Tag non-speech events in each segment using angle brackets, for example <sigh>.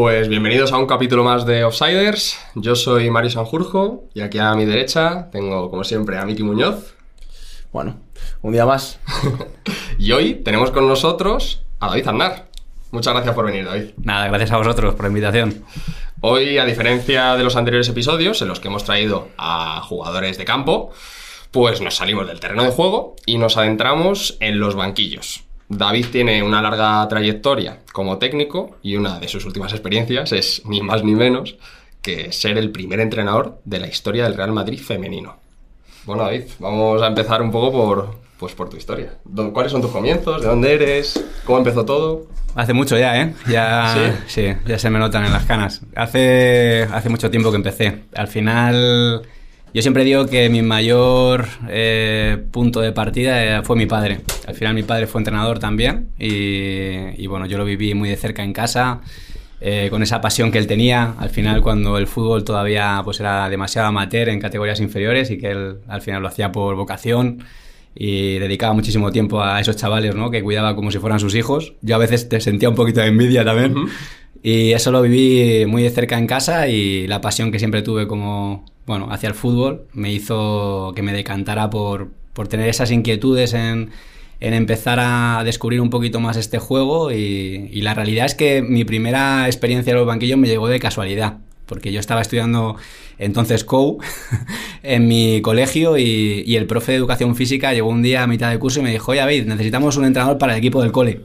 Pues bienvenidos a un capítulo más de Offsiders. Yo soy Mario Sanjurjo y aquí a mi derecha tengo, como siempre, a Miki Muñoz. Bueno, un día más. <laughs> y hoy tenemos con nosotros a David Aznar. Muchas gracias por venir, David. Nada, gracias a vosotros por la invitación. Hoy, a diferencia de los anteriores episodios en los que hemos traído a jugadores de campo, pues nos salimos del terreno de juego y nos adentramos en los banquillos. David tiene una larga trayectoria como técnico y una de sus últimas experiencias es ni más ni menos que ser el primer entrenador de la historia del Real Madrid femenino. Bueno, David, vamos a empezar un poco por, pues, por tu historia. ¿Cuáles son tus comienzos? ¿De dónde eres? ¿Cómo empezó todo? Hace mucho ya, ¿eh? Ya, ¿Sí? ya se me notan en las canas. Hace, hace mucho tiempo que empecé. Al final yo siempre digo que mi mayor eh, punto de partida eh, fue mi padre. Al final mi padre fue entrenador también y, bueno, yo lo viví muy de cerca en casa, eh, con esa pasión que él tenía. Al final cuando el fútbol todavía pues, era demasiado amateur en categorías inferiores y que él al final lo hacía por vocación y dedicaba muchísimo tiempo a esos chavales ¿no? que cuidaba como si fueran sus hijos. Yo a veces te sentía un poquito de envidia también. Y eso lo viví muy de cerca en casa y la pasión que siempre tuve como, bueno, hacia el fútbol me hizo que me decantara por, por tener esas inquietudes en, en, empezar a descubrir un poquito más este juego y, la realidad es que mi primera experiencia en los banquillos me llegó de casualidad, porque yo estaba estudiando entonces COU <laughs> en mi colegio y, el profe de educación física llegó un día a mitad de curso y me dijo, oye, David, necesitamos un entrenador para el equipo del cole.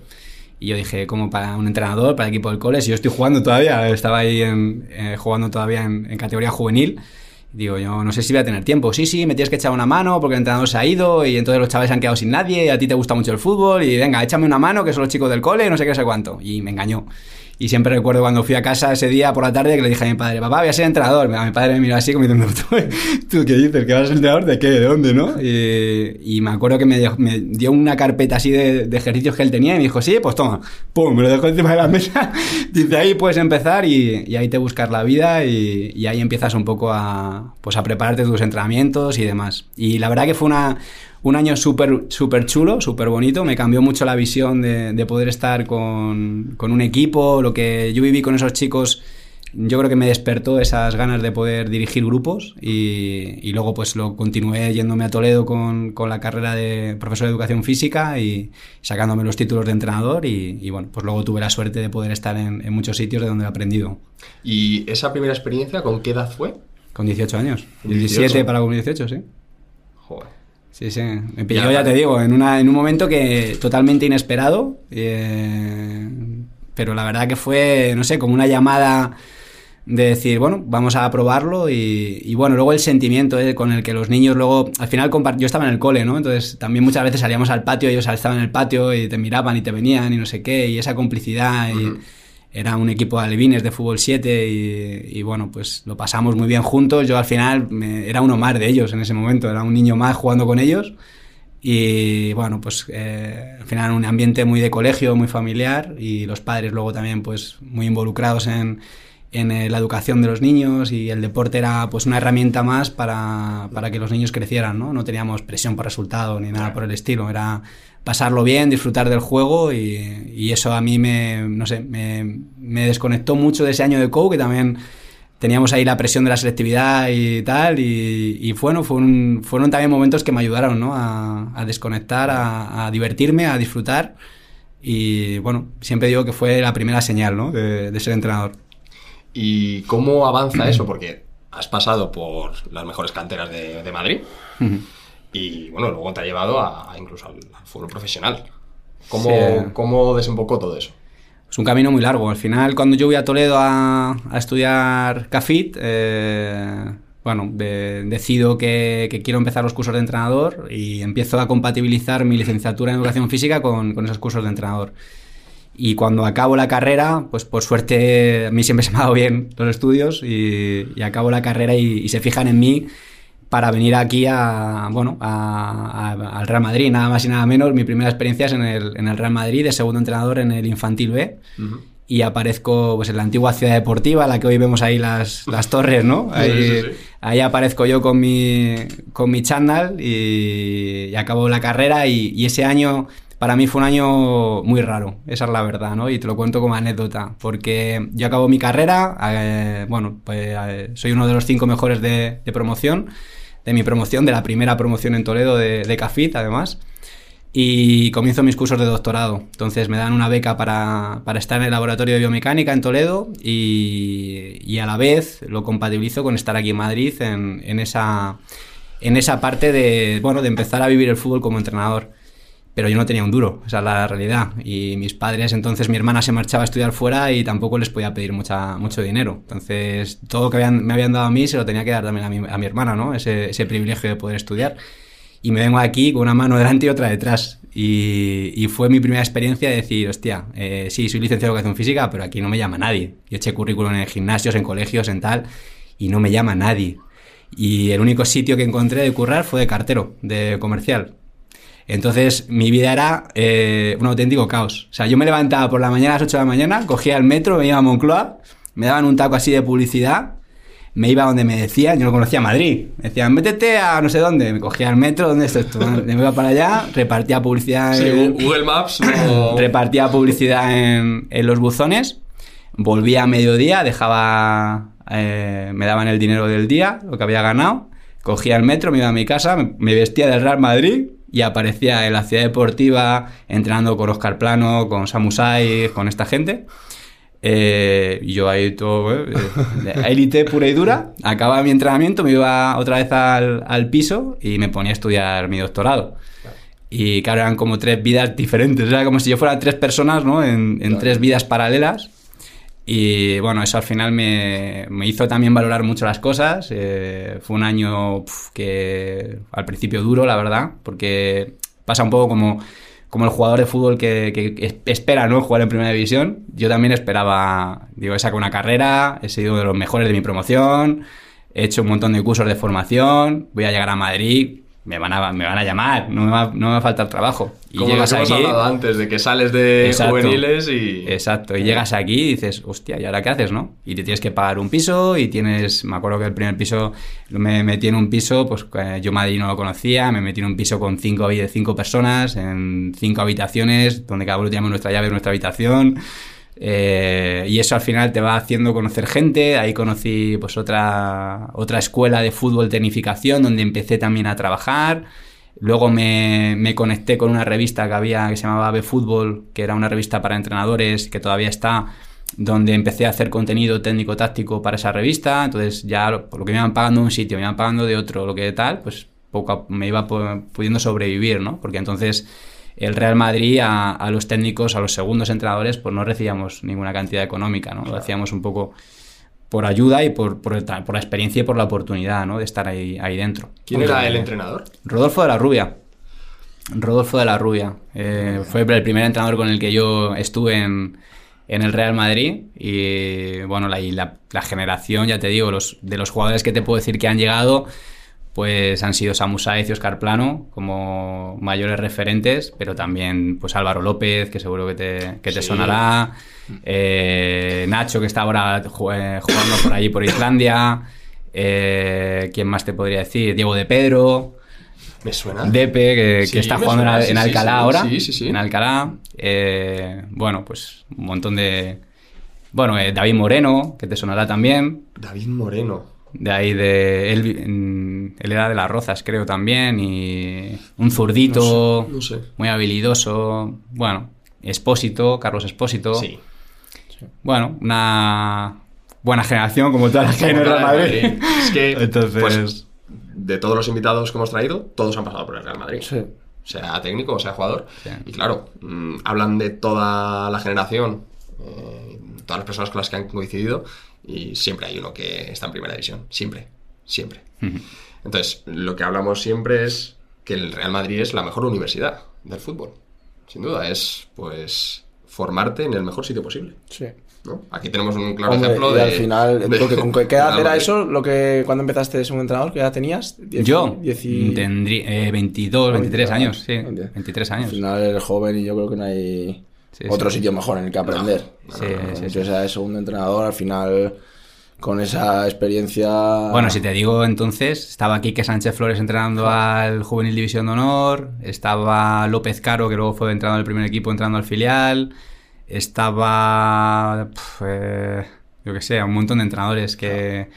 Y yo dije, como para un entrenador, para el equipo del cole, si yo estoy jugando todavía, estaba ahí eh, jugando todavía en categoría juvenil. Digo, yo no sé si voy a tener tiempo. Sí, sí, me tienes que echar una mano porque el entrenador se ha ido y entonces los chavales han quedado sin nadie y a ti te gusta mucho el fútbol y venga, échame una mano que son los chicos del cole, no sé qué, sé cuánto. Y me engañó. Y siempre recuerdo cuando fui a casa ese día por la tarde que le dije a mi padre, papá, voy a ser entrenador. Mi padre me miró así como diciendo, ¿tú, qué dices? ¿Que vas a ser entrenador de qué? ¿De dónde? ¿no? Y, me acuerdo que me, dio, una carpeta así de, ejercicios que él tenía y me dijo, sí, pues toma, pum, me lo dejó encima de la mesa. <laughs> Dice, ahí puedes empezar y, y ahí te buscas la vida y, y, ahí empiezas un poco a, pues a prepararte tus entrenamientos y demás. Y la verdad que fue una un año súper super chulo, súper bonito. Me cambió mucho la visión de, de poder estar con, con, un equipo. Lo que yo viví con esos chicos, yo creo que me despertó esas ganas de poder dirigir grupos. Y, y luego, pues lo continué yéndome a Toledo con, con, la carrera de profesor de educación física y sacándome los títulos de entrenador. Y, y bueno, pues luego tuve la suerte de poder estar en, en muchos sitios de donde he aprendido. ¿Y esa primera experiencia con qué edad fue? Con 18 años. 18. 17 para con 18, sí. Joder. Sí, sí. Me pilló, ya, ya te digo, en, una, en un momento que totalmente inesperado. Eh, pero la verdad que fue, no sé, como una llamada de decir, bueno, vamos a probarlo y, y bueno, luego el sentimiento eh, con el que los niños luego, al final yo estaba en el cole, ¿no? Entonces también muchas veces salíamos al patio, ellos estaban en el patio y te miraban y te venían y no sé qué, y esa complicidad y... Uh -huh era un equipo de alevines de fútbol 7 y, y, bueno, pues lo pasamos muy bien juntos. Yo al final me, era uno más de ellos en ese momento, era un niño más jugando con ellos. Y bueno, pues eh, al final un ambiente muy de colegio, muy familiar y los padres luego también pues muy involucrados en, en la educación de los niños y el deporte era pues una herramienta más para, para que los niños crecieran, ¿no? No teníamos presión por resultado ni nada por el estilo, era pasarlo bien, disfrutar del juego y, y eso a mí me, no sé, me, me, desconectó mucho de ese año de COU que también teníamos ahí la presión de la selectividad y tal y, y bueno, fueron, fueron también momentos que me ayudaron ¿no? a, a desconectar, a, a, divertirme, a disfrutar y bueno, siempre digo que fue la primera señal ¿no? de, de ser entrenador. ¿Y cómo avanza eso? Porque has pasado por las mejores canteras de, de Madrid. Y bueno, luego te ha llevado a, a incluso al, al, fútbol profesional. ¿Cómo, sí. ¿Cómo, desembocó todo eso? Es un camino muy largo. Al final, cuando yo voy a Toledo a, a estudiar CAFIT, eh, bueno, de, decido que, que, quiero empezar los cursos de entrenador y empiezo a compatibilizar mi licenciatura en educación física con, con esos cursos de entrenador. Y cuando acabo la carrera, pues por suerte a mí siempre se me ha dado bien los estudios y, y acabo la carrera y, y se fijan en mí para venir aquí a, bueno, a, a, al Real Madrid, nada más y nada menos. Mi primera experiencia es en el, en el Real Madrid, de segundo entrenador en el Infantil B. Uh -huh. Y aparezco pues, en la antigua ciudad deportiva, la que hoy vemos ahí las, las torres, ¿no? Ahí, <laughs> sí, sí, sí. ahí, aparezco yo con mi, con mi chándal y, y acabo la carrera y, y ese año para mí fue un año muy raro, esa es la verdad, ¿no? Y te lo cuento como anécdota, porque yo acabo mi carrera, eh, bueno, pues eh, soy uno de los cinco mejores de, promoción, de mi promoción, de la primera promoción en Toledo de, de CAFIT, además, y comienzo mis cursos de doctorado. Entonces me dan una beca para, estar en el laboratorio de biomecánica en Toledo y, a la vez lo compatibilizo con estar aquí en Madrid en, en, esa, en esa parte de, bueno, de empezar a vivir el fútbol como entrenador pero yo no tenía un duro, esa es la realidad. Y mis padres, entonces mi hermana se marchaba a estudiar fuera y tampoco les podía pedir mucha, mucho dinero. Entonces todo lo que me habían dado a mí se lo tenía que dar también a mi, a mi hermana, ¿no? Ese, ese, privilegio de poder estudiar. Y me vengo aquí con una mano delante y otra detrás. Y, y fue mi primera experiencia de decir, hostia, eh, sí, soy licenciado en educación física, pero aquí no me llama nadie. Yo eché currículum en gimnasios, en colegios, en tal, y no me llama nadie. Y el único sitio que encontré de currar fue de cartero, de comercial entonces mi vida era eh, un auténtico caos. O sea, yo me levantaba por la mañana a las 8 de la mañana, cogía el metro, me iba a Moncloa, me daban un taco así de publicidad, me iba donde me decían, yo no conocía Madrid, me decían, métete a no sé dónde, me cogía el metro, ¿dónde es esto? Me iba para allá, repartía publicidad en... Google Maps <coughs> Repartía publicidad en, los buzones, volvía a mediodía, dejaba... Eh, me daban el dinero del día, lo que había ganado, cogía el metro, me iba a mi casa, me vestía del Real Madrid y aparecía en la ciudad deportiva entrenando con Oscar Plano, con Samusai, con esta gente. Eh, yo ahí todo, eh, élite pura y dura. Acababa mi entrenamiento, me iba otra vez al, piso y me ponía a estudiar mi doctorado. Y claro, eran como tres vidas diferentes. Era como si yo fuera tres personas, ¿no? En, en tres vidas paralelas. Y bueno, eso al final me, me hizo también valorar mucho las cosas. Eh, fue un año que al principio duro, la verdad, porque pasa un poco como, como el jugador de fútbol que, que, espera ¿no? jugar en primera división. Yo también esperaba, digo, he sacado una carrera, he sido de los mejores de mi promoción, he hecho un montón de cursos de formación, voy a llegar a Madrid, me van a, me van a llamar, no me va, no me va a faltar trabajo. Y Como llegas hemos aquí, hablado antes, de que sales de juveniles y... Exacto, y llegas aquí y dices, hostia, ¿y ahora qué haces, no? Y te tienes que pagar un piso y tienes... Me acuerdo que el primer piso me metí en un piso, pues yo Madrid no lo conocía, me metí en un piso con cinco, cinco personas, en cinco habitaciones, donde cada uno tenía nuestra llave, nuestra habitación... Eh, y eso al final te va haciendo conocer gente. Ahí conocí pues otra, otra escuela de fútbol tecnificación donde empecé también a trabajar. Luego me, me, conecté con una revista que había que se llamaba Ave Fútbol, que era una revista para entrenadores que todavía está, donde empecé a hacer contenido técnico-táctico para esa revista. Entonces ya por lo que me iban pagando de un sitio, me iban pagando de otro, lo que tal, pues poco me iba pudiendo sobrevivir, ¿no? Porque entonces el Real Madrid a, los técnicos, a los segundos entrenadores, pues no recibíamos ninguna cantidad económica, ¿no? Lo hacíamos un poco por ayuda y por, por, la experiencia y por la oportunidad, ¿no? De estar ahí, ahí dentro. ¿Quién era el entrenador? Rodolfo de la Rubia. Rodolfo de la Rubia. Eh, fue el primer entrenador con el que yo estuve en, el Real Madrid y bueno, la, la, la, generación, ya te digo, los, de los jugadores que te puedo decir que han llegado, pues han sido Samu Saez y Oscar Plano como mayores referentes, pero también pues Álvaro López, que seguro que te, que te sonará, eh, Nacho, que está ahora eh, jugando por allí por Islandia, eh, ¿quién más te podría decir? Diego de Pedro. Me suena. Depe, que, está jugando en, Alcalá ahora. Sí, sí, sí. En Alcalá. bueno, pues un montón de... Bueno, David Moreno, que te sonará también. David Moreno de ahí de él, él era de las Rozas creo también y un zurdito muy habilidoso bueno Espósito Carlos Espósito. Sí. bueno una buena generación como todas las que hay en Real Madrid. es que Entonces... Pues, de todos los invitados que hemos traído todos han pasado por el Real Madrid. Sea técnico o sea jugador. Y claro mm, hablan de toda la generación eh, todas las personas con las que han coincidido y siempre hay uno que está en primera división, siempre, siempre. Entonces, lo que hablamos siempre es que el Real Madrid es la mejor universidad del fútbol, sin duda, es pues formarte en el mejor sitio posible. Sí. Aquí tenemos un claro ejemplo de. al final, <laughs> ¿con qué edad era eso? Lo que cuando empezaste ser un entrenador, ¿qué edad tenías? yo tendría 22, 23 años, sí. 23 años. Al final eres joven y yo creo que no hay otro sitio mejor en el que aprender. Sí, sí, o sea, es segundo entrenador, al final con esa experiencia. Bueno, si te digo entonces, estaba Quique Sánchez Flores entrenando al Juvenil División de Honor, estaba López Caro, que luego fue entrenador del primer equipo, entrando al filial, estaba. pf, eh, yo qué sé, un montón de entrenadores que.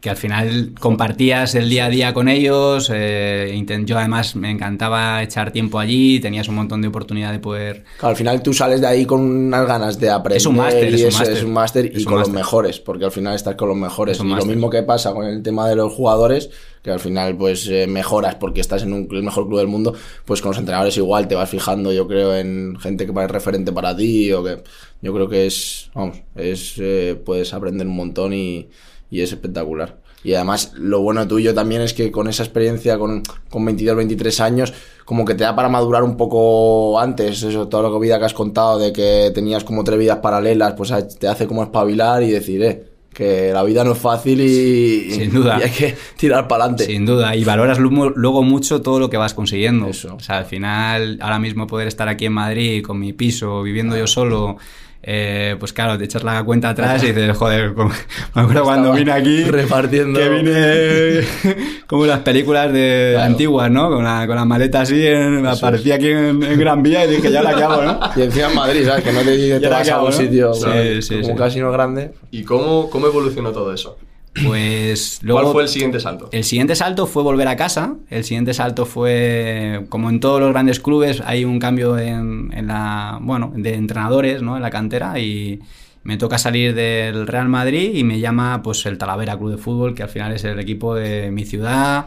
Que al final compartías el día a día con ellos. eh, yo además me encantaba echar tiempo allí, tenías un montón de oportunidad de poder Claro, al final tú sales de ahí con unas ganas de aprender. Es un máster, y es un eso máster. es un máster y un con los mejores, porque al final estás con los mejores. Y lo mismo que pasa con el tema de los jugadores, que al final pues eh, mejoras porque estás en un, el mejor club del mundo, pues con los entrenadores igual te vas fijando, yo creo, en gente que es referente para ti o que yo creo que es, vamos, es eh, puedes aprender un montón y, y es espectacular. Y además, lo bueno tuyo también es que con esa experiencia, con, con 22, 23 años, como que te da para madurar un poco antes. Eso, todo lo que vida que has contado de que tenías como tres vidas paralelas, pues ah, te hace como espabilar y decir, eh, que la vida no es fácil y, Sin duda. <laughs> y hay que tirar para adelante. Sin duda, y valoras lu- luego mucho todo lo que vas consiguiendo. Eso. O sea, al final, ahora mismo poder estar aquí en Madrid con mi piso, viviendo yo solo, eh, pues claro, te echas la cuenta atrás y dices, joder, <laughs> como- me acuerdo cuando vine aquí, repartiendo. que vine <laughs> como en las películas de Claro. antiguas, ¿no? Con la, con la maleta así, en- aparecía aquí en, en Gran Vía y dije, ya la que hago, ¿no? Y encima en Madrid, ¿sabes? Que no te, <laughs> te vas a acabo, un ¿no? sitio Sí, sí, como sí. un casino grande. ¿Y cómo, cómo evolucionó todo eso? Pues luego... ¿Cuál fue el siguiente salto? El siguiente salto fue volver a casa. El siguiente salto fue, como en todos los grandes clubes, hay un cambio en, en la, bueno, de entrenadores, ¿no? En la cantera y me toca salir del Real Madrid y me llama, pues, el Talavera Club de Fútbol, que al final es el equipo de mi ciudad,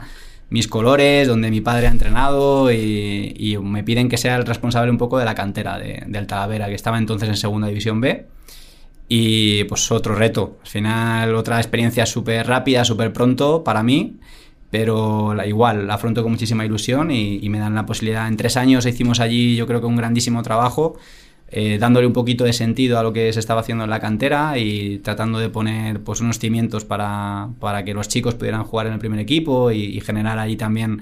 mis colores, donde mi padre ha entrenado y, y me piden que sea el responsable un poco de la cantera de- del Talavera, que estaba entonces en Segunda División B. Y pues otro reto. Al final, otra experiencia súper rápida, súper pronto para mí. Pero igual, la afronto con muchísima ilusión y, y me dan la posibilidad. En tres años hicimos allí, yo creo que un grandísimo trabajo, eh, dándole un poquito de sentido a lo que se estaba haciendo en la cantera y tratando de poner pues, unos cimientos para, para que los chicos pudieran jugar en el primer equipo y, y generar allí también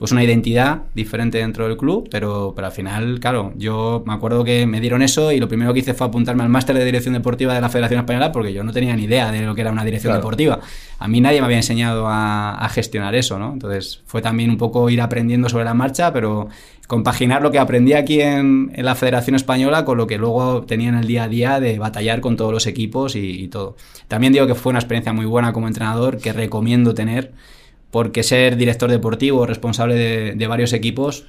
pues una identidad diferente dentro del club, pero, pero al final, claro, yo me acuerdo que me dieron eso y lo primero que hice fue apuntarme al máster de dirección deportiva de la Federación Española porque yo no tenía ni idea de lo que era una dirección Claro. deportiva. A mí nadie me había enseñado a, a gestionar eso, ¿no? Entonces fue también un poco ir aprendiendo sobre la marcha, pero compaginar lo que aprendí aquí en, en la Federación Española con lo que luego tenía en el día a día de batallar con todos los equipos y, y todo. También digo que fue una experiencia muy buena como entrenador que recomiendo tener porque ser director deportivo, responsable de, de varios equipos,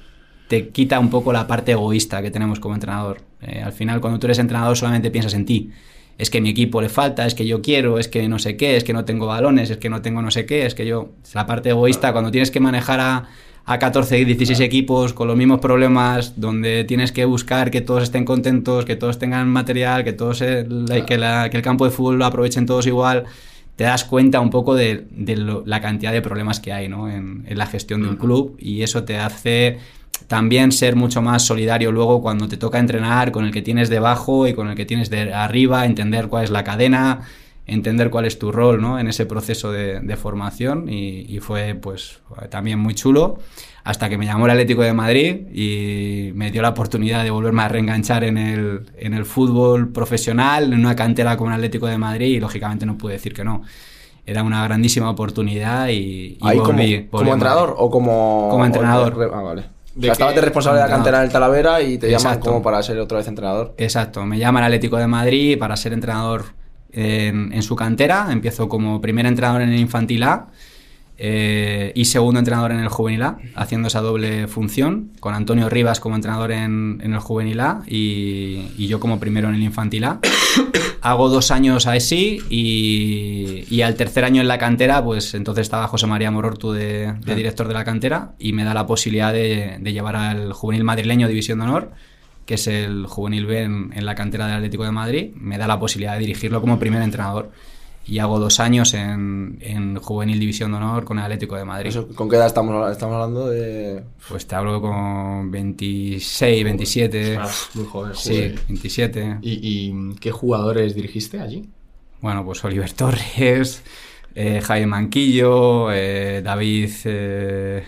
te quita un poco la parte egoísta que tenemos como entrenador. Eh, al final, cuando tú eres entrenador, solamente piensas en ti. Es que mi equipo le falta, es que yo quiero, es que no sé qué, es que no tengo balones, es que no tengo no sé qué, es que yo. Es la parte egoísta, cuando tienes que manejar a, a 14, 16 equipos con los mismos problemas, donde tienes que buscar que todos estén contentos, que todos tengan material, que, todos se- la- que, la- que el campo de fútbol lo aprovechen todos igual te das cuenta un poco de, de lo- la cantidad de problemas que hay ¿no? en, en la gestión de un club y eso te hace también ser mucho más solidario luego cuando te toca entrenar con el que tienes debajo y con el que tienes de arriba, entender cuál es la cadena, entender cuál es tu rol ¿no? en ese proceso de, de formación y, y fue pues también muy chulo hasta que me llamó el Atlético de Madrid y me dio la oportunidad de volverme a reenganchar en el, en el fútbol profesional, en una cantera como el Atlético de Madrid y lógicamente no pude decir que no. Era una grandísima oportunidad y, y Ahí como, volví- como a entrenador o como... Como entrenador. o de- ah, vale. O ¿De sea, estabas de responsable de la Como cantera del Talavera y te llaman Exacto. como para ser otra vez entrenador. Exacto, me llama el Atlético de Madrid para ser entrenador en, en su cantera. Empiezo como primer entrenador en el Infantil A eh, y segundo entrenador en el Juvenil A, haciendo esa doble función, con Antonio Rivas como entrenador en, en el Juvenil A y, y yo como primero en el Infantil A. <coughs> Hago dos años así y, y al tercer año en la cantera, pues entonces estaba José María Morortu de, de director de la cantera y me da la posibilidad de, de llevar al Juvenil Madrileño División de Honor que es el juvenil B en, en la cantera del Atlético de Madrid, me da la posibilidad de dirigirlo como primer entrenador. Y hago dos años en, en Juvenil División de Honor con el Atlético de Madrid. Eso, ¿Con qué edad estamos, estamos hablando? De... Pues te hablo con 26, 27. Ah, muy joven. Sí, joder. 27. ¿Y, y qué jugadores dirigiste allí? Bueno, pues Oliver <laughs> Torres, eh, Jaime Manquillo, eh, David eh,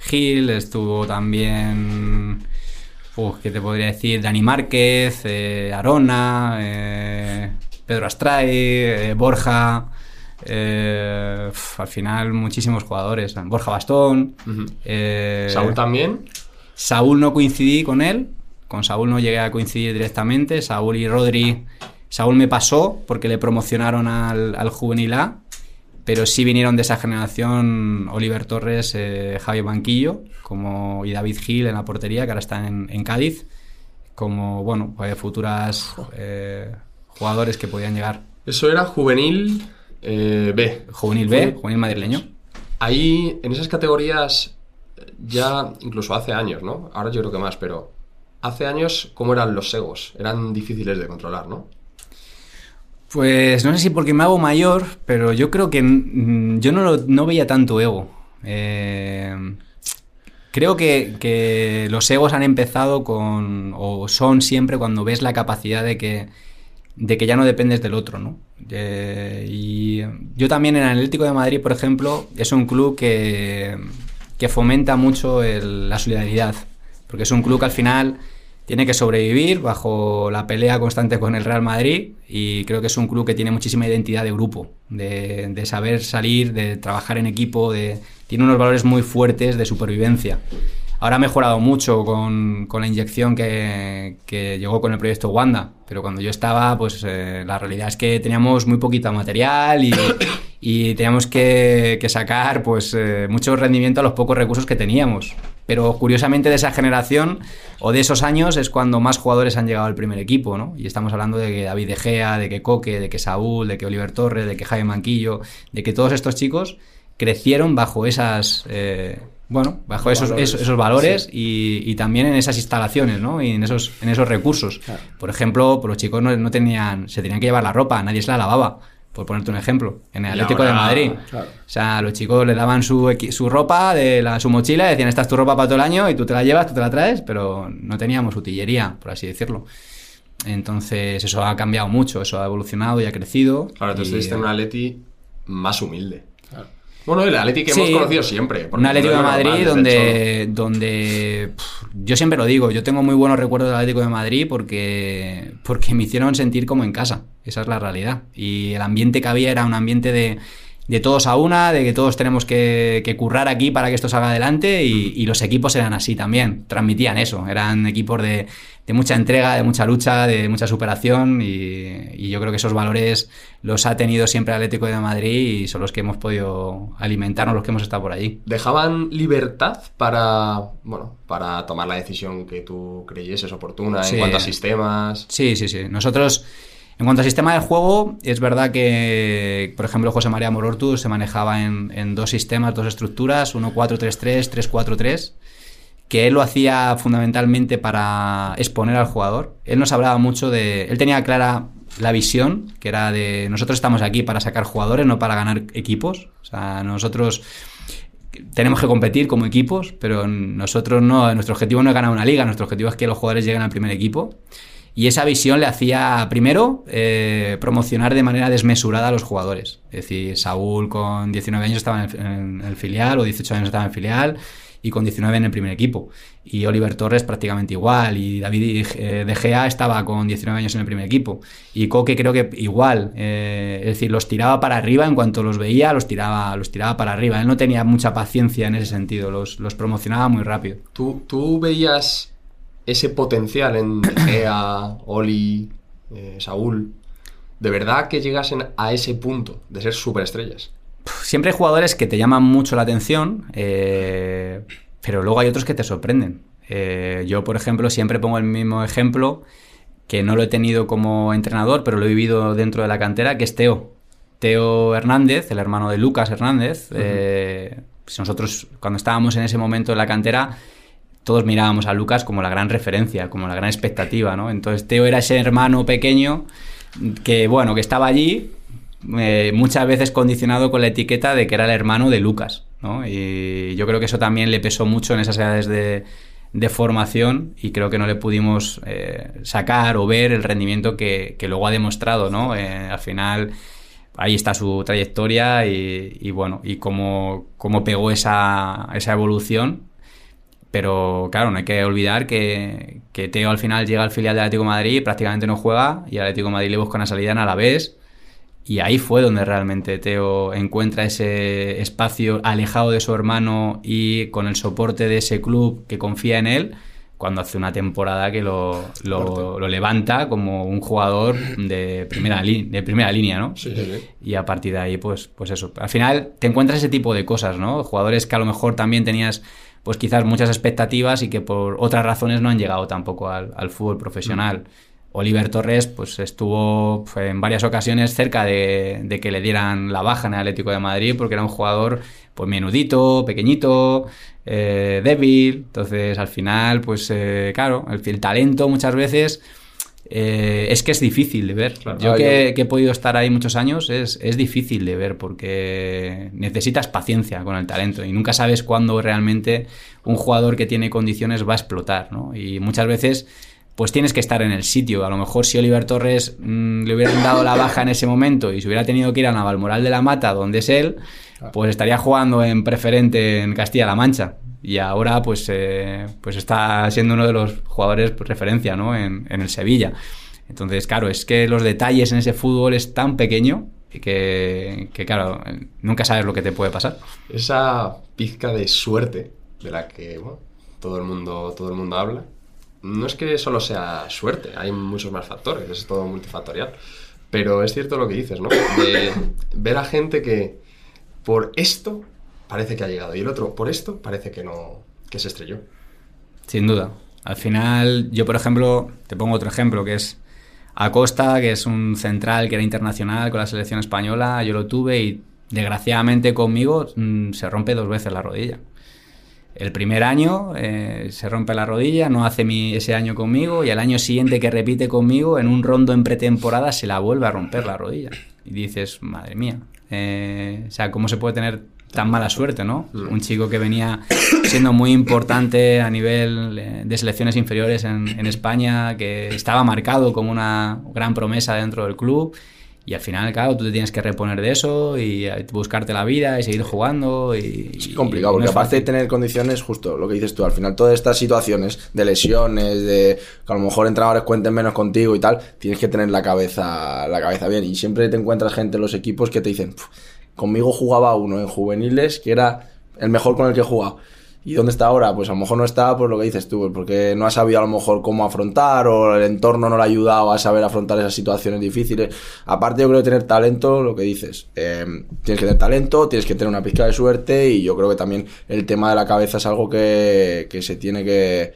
Gil, estuvo también, uf, ¿qué te podría decir? Dani Márquez, eh, Arona, eh, Pedro Astray, eh, Borja, eh, al final muchísimos jugadores. Borja Bastón. Eh, Saúl también. Saúl no coincidí con él. Con Saúl no llegué a coincidir directamente. Saúl y Rodri. Saúl me pasó porque le promocionaron al, Juvenil A. Pero sí vinieron de esa generación Oliver Torres, eh, Javier Banquillo como, y David Gil en la portería, que ahora está en, Cádiz. Como, bueno, pues, futuras jugadores que podían llegar. Eso era juvenil eh, B. Juvenil B, juvenil madrileño. Ahí, en esas categorías, ya incluso hace años, ¿no? Ahora yo creo que más, pero hace años, ¿cómo eran los egos? Eran difíciles de controlar, ¿no? Pues no sé si porque me hago mayor, pero yo creo que yo no, veía tanto ego. Eh, creo que, que, los egos han empezado con, o son siempre cuando ves la capacidad de que de que ya no dependes del otro, ¿no? y yo también en Atlético de Madrid, por ejemplo, es un club que, que fomenta mucho la solidaridad, porque es un club que al final tiene que sobrevivir bajo la pelea constante con el Real Madrid y creo que es un club que tiene muchísima identidad de grupo, de, de saber salir, de trabajar en equipo, de, tiene unos valores muy fuertes de supervivencia. Ahora ha mejorado mucho con, la inyección que, llegó con el proyecto Wanda, pero cuando yo estaba, pues eh, la realidad es que teníamos muy poquito material y, <coughs> teníamos que, sacar pues eh, mucho rendimiento a los pocos recursos que teníamos. Pero curiosamente de esa generación o de esos años es cuando más jugadores han llegado al primer equipo, ¿no? Y estamos hablando de que David De Gea, de que Coque, de que Saúl, de que Oliver Torres, de que Jaime Manquillo, de que todos estos chicos crecieron bajo esas... Eh, bueno, bajo esos, valores, esos, valores y, también en esas instalaciones, ¿no? Y en esos, en esos recursos. Por ejemplo, pues los chicos no, tenían, se tenían que llevar la ropa, nadie se la lavaba, por ponerte un ejemplo, en el Atlético de Madrid. O sea, los chicos le daban su, su ropa de la, su mochila, decían, esta es tu ropa para todo el año y tú te la llevas, tú te la traes, pero no teníamos utillería, por así decirlo. Entonces, eso ha cambiado mucho, eso ha evolucionado y ha crecido. Ahora, tú estuviste en un Atleti más humilde. Bueno, el Atlético que hemos conocido siempre. Un Atlético de Madrid donde, donde yo siempre lo digo, yo tengo muy buenos recuerdos del Atlético de Madrid porque, porque me hicieron sentir como en casa. Esa es la realidad. Y el ambiente que había era un ambiente de, de todos a una, de que todos tenemos que, currar aquí para que esto salga adelante y, y, los equipos eran así también, transmitían eso, eran equipos de, de mucha entrega, de mucha lucha, de mucha superación y, yo creo que esos valores los ha tenido siempre Atlético de Madrid y son los que hemos podido alimentarnos, los que hemos estado por allí. ¿Dejaban libertad para, bueno, para tomar la decisión que tú creyeses oportuna en cuanto a sistemas? Sí, sí, sí. Nosotros... En cuanto al sistema de juego, es verdad que, por ejemplo, José María Morortu se manejaba en, en dos sistemas, dos estructuras, 1-4-3-3, 3-4-3 que él lo hacía fundamentalmente para exponer al jugador. Él nos hablaba mucho de... Él tenía clara la visión, que era de nosotros estamos aquí para sacar jugadores, no para ganar equipos. O sea, nosotros tenemos que competir como equipos, pero nosotros no, nuestro objetivo no es ganar una liga, nuestro objetivo es que los jugadores lleguen al primer equipo. Y esa visión le hacía, primero, eh, promocionar de manera desmesurada a los jugadores. Es decir, Saúl con 19 años estaba en el filial o 18 años estaba en filial y con 19 en el primer equipo. Y Oliver Torres prácticamente igual, y David eh, De Gea estaba con 19 años en el primer equipo. Y Coque creo que igual, eh, es decir, los tiraba para arriba, en cuanto los veía, los tiraba, los tiraba para arriba. Él no tenía mucha paciencia en ese sentido, los, los promocionaba muy rápido. ¿Tú, tú veías ese potencial en <coughs> Gea, Oli, eh, Saúl? ¿De verdad que llegasen a ese punto de ser superestrellas? siempre hay jugadores que te llaman mucho la atención, eh, pero luego hay otros que te sorprenden. Eh, yo, por ejemplo, siempre pongo el mismo ejemplo, que no lo he tenido como entrenador, pero lo he vivido dentro de la cantera, que es Teo. Teo Hernández, el hermano de Lucas Hernández. Eh, nosotros, cuando estábamos en ese momento en la cantera, todos mirábamos a Lucas como la gran referencia, como la gran expectativa, ¿no? Entonces Teo era ese hermano pequeño que, bueno, que estaba allí, eh, muchas veces condicionado con la etiqueta de que era el hermano de Lucas. ¿no? Y yo creo que eso también le pesó mucho en esas edades de, formación y creo que no le pudimos eh, sacar o ver el rendimiento que, luego ha demostrado. ¿no? Eh, al final ahí está su trayectoria y, bueno, y cómo, cómo pegó esa, esa, evolución. Pero claro, no hay que olvidar que, que Teo al final llega al filial de Atlético de Madrid, prácticamente no juega y Atlético de Madrid le busca una salida en Alavés Y ahí fue donde realmente Teo encuentra ese espacio alejado de su hermano y con el soporte de ese club que confía en él, cuando hace una temporada que lo, lo, levanta como un jugador de primera, de primera línea, ¿no? Sí, sí, sí. Y a partir de ahí, pues, pues eso. Al final te encuentras ese tipo de cosas, ¿no? Jugadores que a lo mejor también tenías, pues quizás muchas expectativas y que por otras razones no han llegado tampoco al, al fútbol profesional. Mm. Oliver Torres pues estuvo en varias ocasiones cerca de, que le dieran la baja en el Atlético de Madrid porque era un jugador pues menudito, pequeñito, eh, débil. Entonces al final pues eh, claro, el, talento muchas veces eh, es que es difícil de ver. yo, que, he podido estar ahí muchos años es, es difícil de ver porque necesitas paciencia con el talento y nunca sabes cuándo realmente un jugador que tiene condiciones va a explotar. ¿no? Y muchas veces pues tienes que estar en el sitio. A lo mejor si Oliver Torres mm, le hubieran dado la baja en ese momento y se hubiera tenido que ir a Navalmoral de la Mata, donde es él, pues estaría jugando en preferente en Castilla-La Mancha. Y ahora pues, eh, pues está siendo uno de los jugadores por referencia ¿no? en, el Sevilla. Entonces, claro, es que los detalles en ese fútbol es tan pequeño que, que, claro, nunca sabes lo que te puede pasar. Esa pizca de suerte de la que todo, el mundo, todo el mundo habla, no es que solo sea suerte, hay muchos más factores, es todo multifactorial. Pero es cierto lo que dices, ¿no? De ver a gente que por esto parece que ha llegado y el otro por esto parece que no, que se estrelló. Sin duda. Al final, yo por ejemplo, te pongo otro ejemplo que es Acosta, que es un central que era internacional con la selección española, yo lo tuve y desgraciadamente conmigo mm, se rompe dos veces la rodilla. El primer año eh, se rompe la rodilla, no hace mi, ese año conmigo y al año siguiente que repite conmigo, en un rondo en pretemporada, se la vuelve a romper la rodilla. Y dices, madre mía, eh, o sea, ¿cómo se puede tener tan mala suerte, no? Mm. Un chico que venía siendo muy importante a nivel eh, de selecciones inferiores en, en España, que estaba marcado como una gran promesa dentro del club y al final, claro, tú te tienes que reponer de eso y eh, buscarte la vida y seguir jugando. Y, es complicado, porque aparte de tener condiciones, justo lo que dices tú, al final todas estas situaciones de lesiones, de que a lo mejor entrenadores cuenten menos contigo y tal, tienes que tener la cabeza, la cabeza bien. Y siempre te encuentras gente en los equipos que te dicen, conmigo jugaba uno en juveniles que era el mejor con el que he jugado ¿Y dónde está ahora? Pues a lo mejor no está por lo que dices tú, porque no ha sabido a lo mejor cómo afrontar o el entorno no le ha ayudado a saber afrontar esas situaciones difíciles. Aparte yo creo que tener talento, lo que dices, eh, tienes que tener talento, tienes que tener una pizca de suerte y yo creo que también el tema de la cabeza es algo que, que se tiene que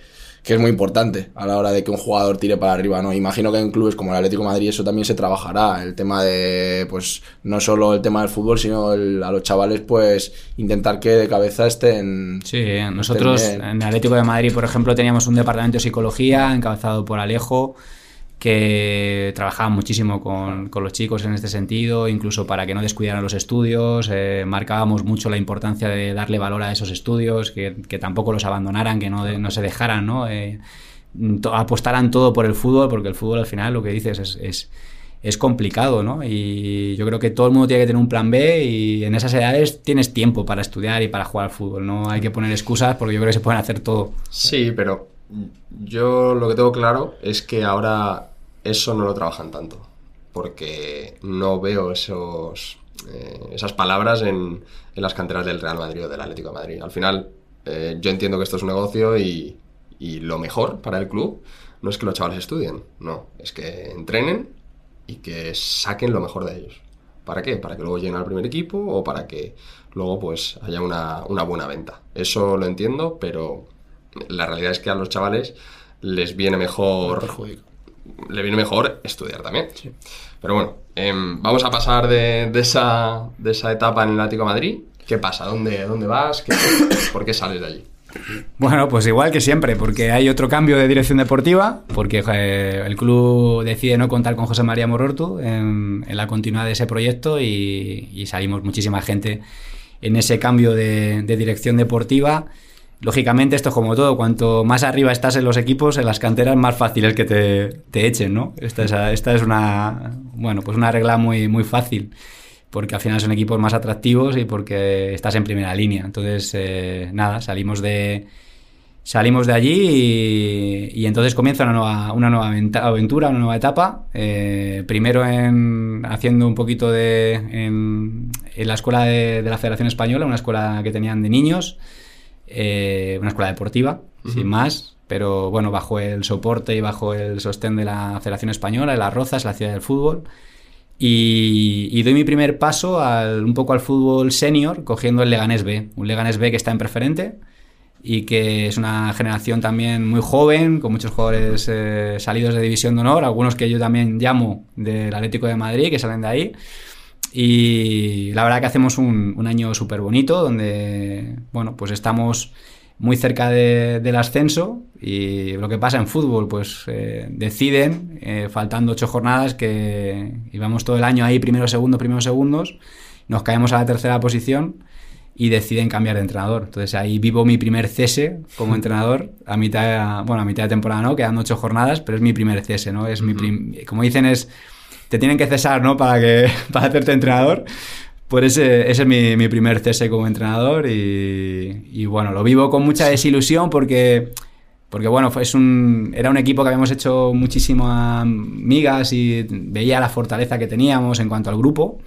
que es muy importante a la hora de que un jugador tire para arriba, ¿no? Imagino que en clubes como el Atlético de Madrid eso también se trabajará, el tema de, pues, no solo el tema del fútbol, sino a los chavales, pues, intentar que de cabeza estén... Sí, nosotros en el Atlético de Madrid, por ejemplo, teníamos un departamento de psicología encabezado por Alejo, que trabajaba muchísimo con, los chicos en este sentido, incluso para que no descuidaran los estudios, eh, marcábamos mucho la importancia de darle valor a esos estudios, que, tampoco los abandonaran, que no, no se dejaran, ¿no? Eh, apostaran todo por el fútbol, porque el fútbol al final lo que dices es, es, es, complicado, ¿no? Y yo creo que todo el mundo tiene que tener un plan B y en esas edades tienes tiempo para estudiar y para jugar al fútbol, no hay que poner excusas porque yo creo que se pueden hacer todo. Sí, pero yo lo que tengo claro es que ahora eso no lo trabajan tanto, porque no veo esos, eh, esas palabras en, las canteras del Real Madrid o del Atlético de Madrid. Al final, eh, yo entiendo que esto es un negocio y, y lo mejor para el club no es que los chavales estudien, no, es que entrenen y que saquen lo mejor de ellos. ¿Para qué? Para que luego lleguen al primer equipo o para que luego pues haya una, una buena venta. Eso lo entiendo, pero la realidad es que a los chavales les viene mejor. Le viene mejor estudiar también. Pero bueno, em, vamos a pasar de, esa, de esa etapa en el Atlético de Madrid. ¿Qué pasa? ¿Dónde, dónde vas? ¿Por qué sales de allí? Bueno, pues igual que siempre, porque hay otro cambio de dirección deportiva, porque eh, el club decide no contar con José María Morortu en, la continuidad de ese proyecto y, salimos muchísima gente en ese cambio de dirección deportiva Lógicamente, esto es como todo, cuanto más arriba estás en los equipos, en las canteras, más fácil es que te, echen, ¿no? Esta es, esta es una, bueno, pues una regla muy, muy fácil, porque al final son equipos más atractivos y porque estás en primera línea. Entonces, eh, nada, salimos de, Salimos de allí y, entonces comienza una nueva, una nueva aventura, una nueva etapa. Eh, primero en, haciendo un poquito de... En, la escuela de, la Federación Española, una escuela que tenían de niños, eh, una escuela deportiva, sin más, pero bueno, bajo el soporte y bajo el sostén de la Federación Española, de Las Rozas, la ciudad del fútbol. Y, doy mi primer paso al, un poco al fútbol senior, cogiendo el Leganés B, un Leganés B que está en preferente y que es una generación también muy joven, con muchos jugadores eh, salidos de División de Honor, algunos que yo también llamo del Atlético de Madrid, que salen de ahí. Y la verdad que hacemos un, año súper bonito, donde, bueno, pues estamos muy cerca del ascenso y lo que pasa en fútbol, pues eh, deciden, eh, faltando ocho jornadas, que íbamos todo el año ahí primero, segundo, primero, segundos, nos caemos a la tercera posición y deciden cambiar de entrenador. Entonces ahí vivo mi primer cese como <laughs> entrenador a mitad, bueno, a mitad de temporada, ¿no? Quedan ocho jornadas, pero es mi primer cese, ¿no? Es mi como dicen es te tienen que cesar, ¿no? Para que <laughs> para hacerte entrenador. Pues ese, ese es mi, mi, primer cese como entrenador y, y, bueno, lo vivo con mucha desilusión porque porque bueno, fue, un, era un equipo que habíamos hecho muchísimas migas y veía la fortaleza que teníamos en cuanto al grupo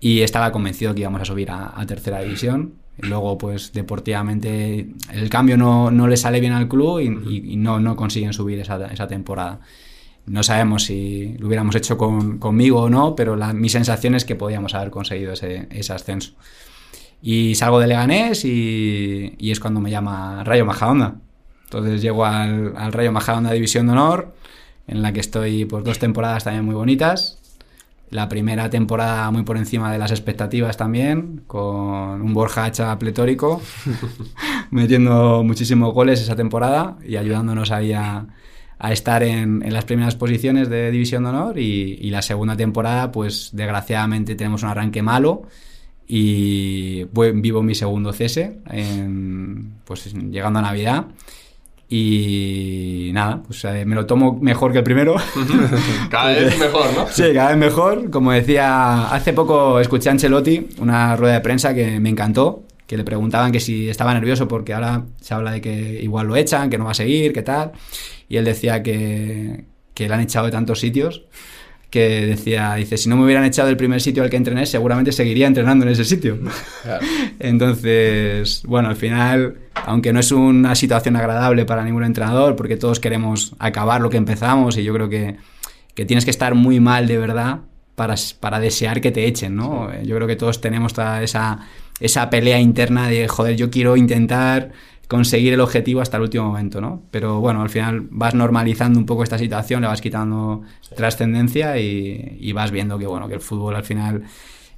y estaba convencido que íbamos a subir a, tercera división. luego, pues deportivamente, el cambio no, no, le sale bien al club y, no, no, consiguen subir esa, esa, temporada. No sabemos si lo hubiéramos hecho con, conmigo o no, pero la, mi sensación es que podíamos haber conseguido ese, ese ascenso. Y salgo de Leganés y, es cuando me llama Rayo Majadahonda. Entonces llego al, al Rayo Majadahonda División de Honor, en la que estoy pues, dos temporadas también muy bonitas la primera temporada muy por encima de las expectativas también, con un Borja Hacha pletórico, <laughs> metiendo muchísimos goles esa temporada y ayudándonos ahí a, estar en, las primeras posiciones de División de Honor. Y, la segunda temporada, pues desgraciadamente tenemos un arranque malo y vivo mi segundo cese, pues llegando a Navidad. Y nada, pues eh, me lo tomo mejor que el primero. <laughs> cada vez mejor, ¿no? Sí, cada vez mejor. Como decía, hace poco escuché a Ancelotti una rueda de prensa que me encantó, que le preguntaban que si estaba nervioso porque ahora se habla de que igual lo echan, que no va a seguir, qué tal. Y él decía que, que le han echado de tantos sitios que decía, dice, si no me hubieran echado el primer sitio al que entrené, seguramente seguiría entrenando en ese sitio. <laughs> Entonces, bueno, al final, aunque no es una situación agradable para ningún entrenador, porque todos queremos acabar lo que empezamos y yo creo que, que tienes que estar muy mal de verdad para, para desear que te echen, ¿no? Yo creo que todos tenemos toda esa, esa pelea interna de, joder, yo quiero intentar conseguir el objetivo hasta el último momento, ¿no? Pero bueno, al final vas normalizando un poco esta situación, le vas quitando trascendencia y, vas viendo que, bueno, que el fútbol al final,